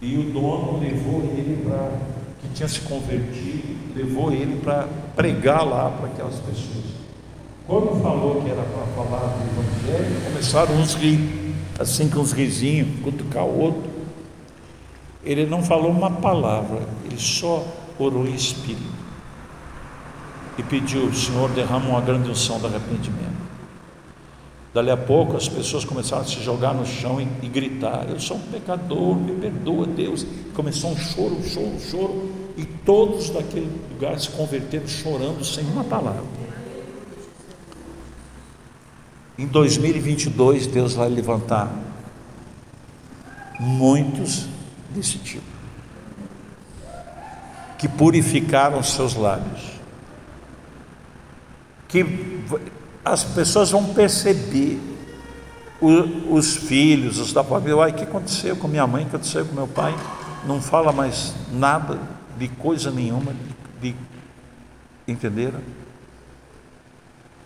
S1: E o dono levou ele para, que tinha se convertido, levou ele para pregar lá para aquelas pessoas. Quando falou que era para falar do Evangelho, começaram uns rir, assim com uns risinhos, cutucar o outro. Ele não falou uma palavra, ele só orou em espírito. E pediu, Senhor, derrama uma grande unção de arrependimento. Dali a pouco as pessoas começaram a se jogar no chão e, e gritar: Eu sou um pecador, me perdoa, Deus. Começou um choro, um choro, um choro, e todos daquele lugar se converteram chorando sem uma palavra. Em 2022, Deus vai levantar muitos desse tipo, que purificaram seus lábios, que as pessoas vão perceber o, os filhos, os da família, o que aconteceu com minha mãe, o que aconteceu com meu pai, não fala mais nada de coisa nenhuma, de, de entenderam?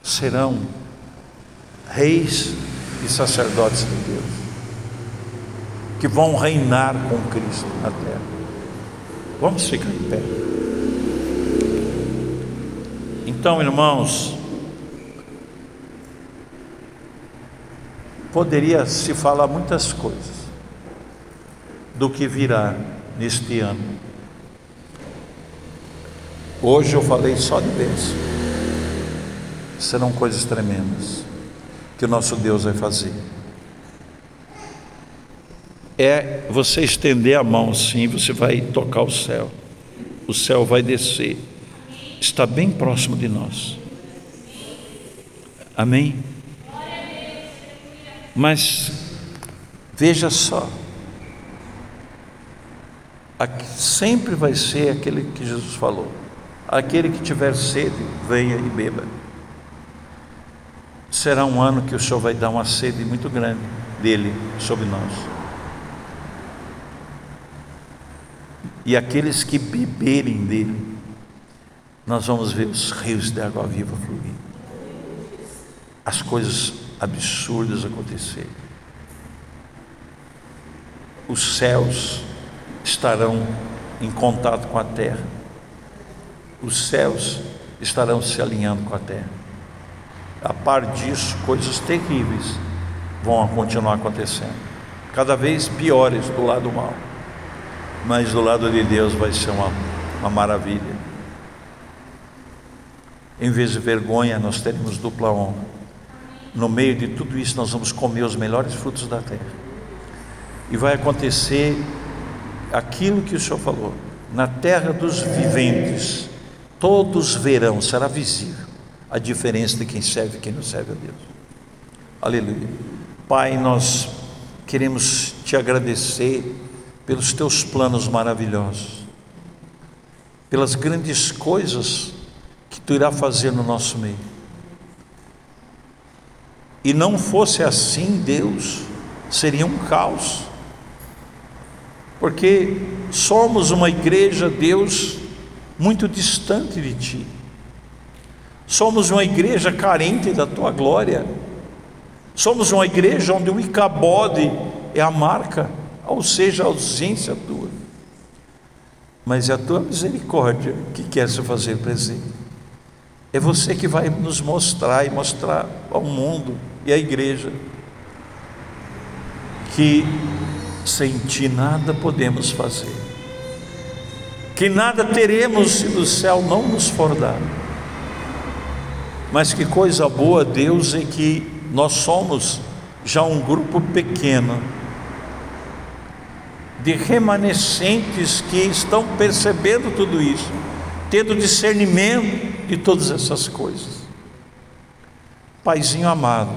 S1: Serão reis e sacerdotes de Deus, que vão reinar com Cristo na terra. Vamos ficar em pé. Então, irmãos, poderia se falar muitas coisas do que virá neste ano. Hoje eu falei só de bênção. Serão coisas tremendas que o nosso Deus vai fazer. é você estender a mão assim, você vai tocar o céu. O céu vai descer. Está bem próximo de nós. Amém? Mas veja só, sempre vai ser aquele que Jesus falou: aquele que tiver sede, venha e beba. Será um ano que o Senhor vai dar uma sede muito grande dele sobre nós. E aqueles que beberem dele, nós vamos ver os rios de água viva fluir. As coisas absurdas acontecerem. Os céus estarão em contato com a terra. Os céus estarão se alinhando com a terra. A par disso, coisas terríveis vão continuar acontecendo, cada vez piores do lado mal, mas do lado de Deus vai ser uma, uma maravilha. Em vez de vergonha, nós teremos dupla honra. No meio de tudo isso, nós vamos comer os melhores frutos da terra. E vai acontecer aquilo que o Senhor falou: na terra dos viventes, todos verão, será visível a diferença de quem serve e quem não serve a Deus. Aleluia. Pai, nós queremos te agradecer pelos teus planos maravilhosos, pelas grandes coisas que tu irá fazer no nosso meio. E não fosse assim, Deus, seria um caos porque somos uma igreja, Deus, muito distante de Ti. Somos uma igreja carente da Tua glória. Somos uma igreja onde o Icabode é a marca, ou seja, a ausência Tua. Mas é a Tua misericórdia que quer se fazer presente. É você que vai nos mostrar e mostrar ao mundo e à igreja que sem ti nada podemos fazer, que nada teremos se do céu não nos for dado. Mas que coisa boa, Deus, é que nós somos já um grupo pequeno de remanescentes que estão percebendo tudo isso, tendo discernimento de todas essas coisas. Paizinho amado,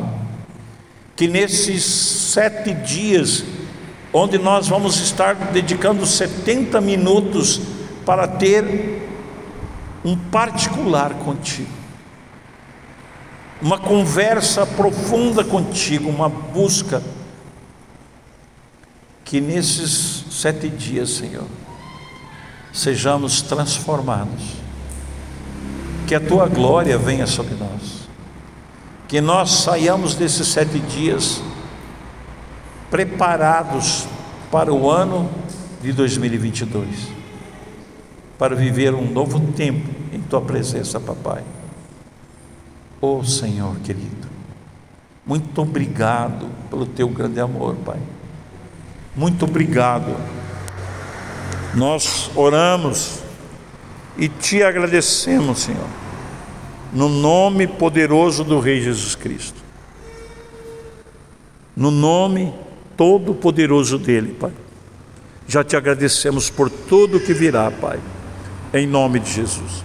S1: que nesses sete dias onde nós vamos estar dedicando 70 minutos para ter um particular contigo, uma conversa profunda contigo, uma busca. Que nesses sete dias, Senhor, sejamos transformados, que a tua glória venha sobre nós, que nós saiamos desses sete dias preparados para o ano de 2022, para viver um novo tempo em tua presença, papai. Oh Senhor querido, muito obrigado pelo teu grande amor, Pai. Muito obrigado. Nós oramos e te agradecemos, Senhor, no nome poderoso do Rei Jesus Cristo. No nome todo-poderoso dele, Pai. Já te agradecemos por tudo que virá, Pai, em nome de Jesus.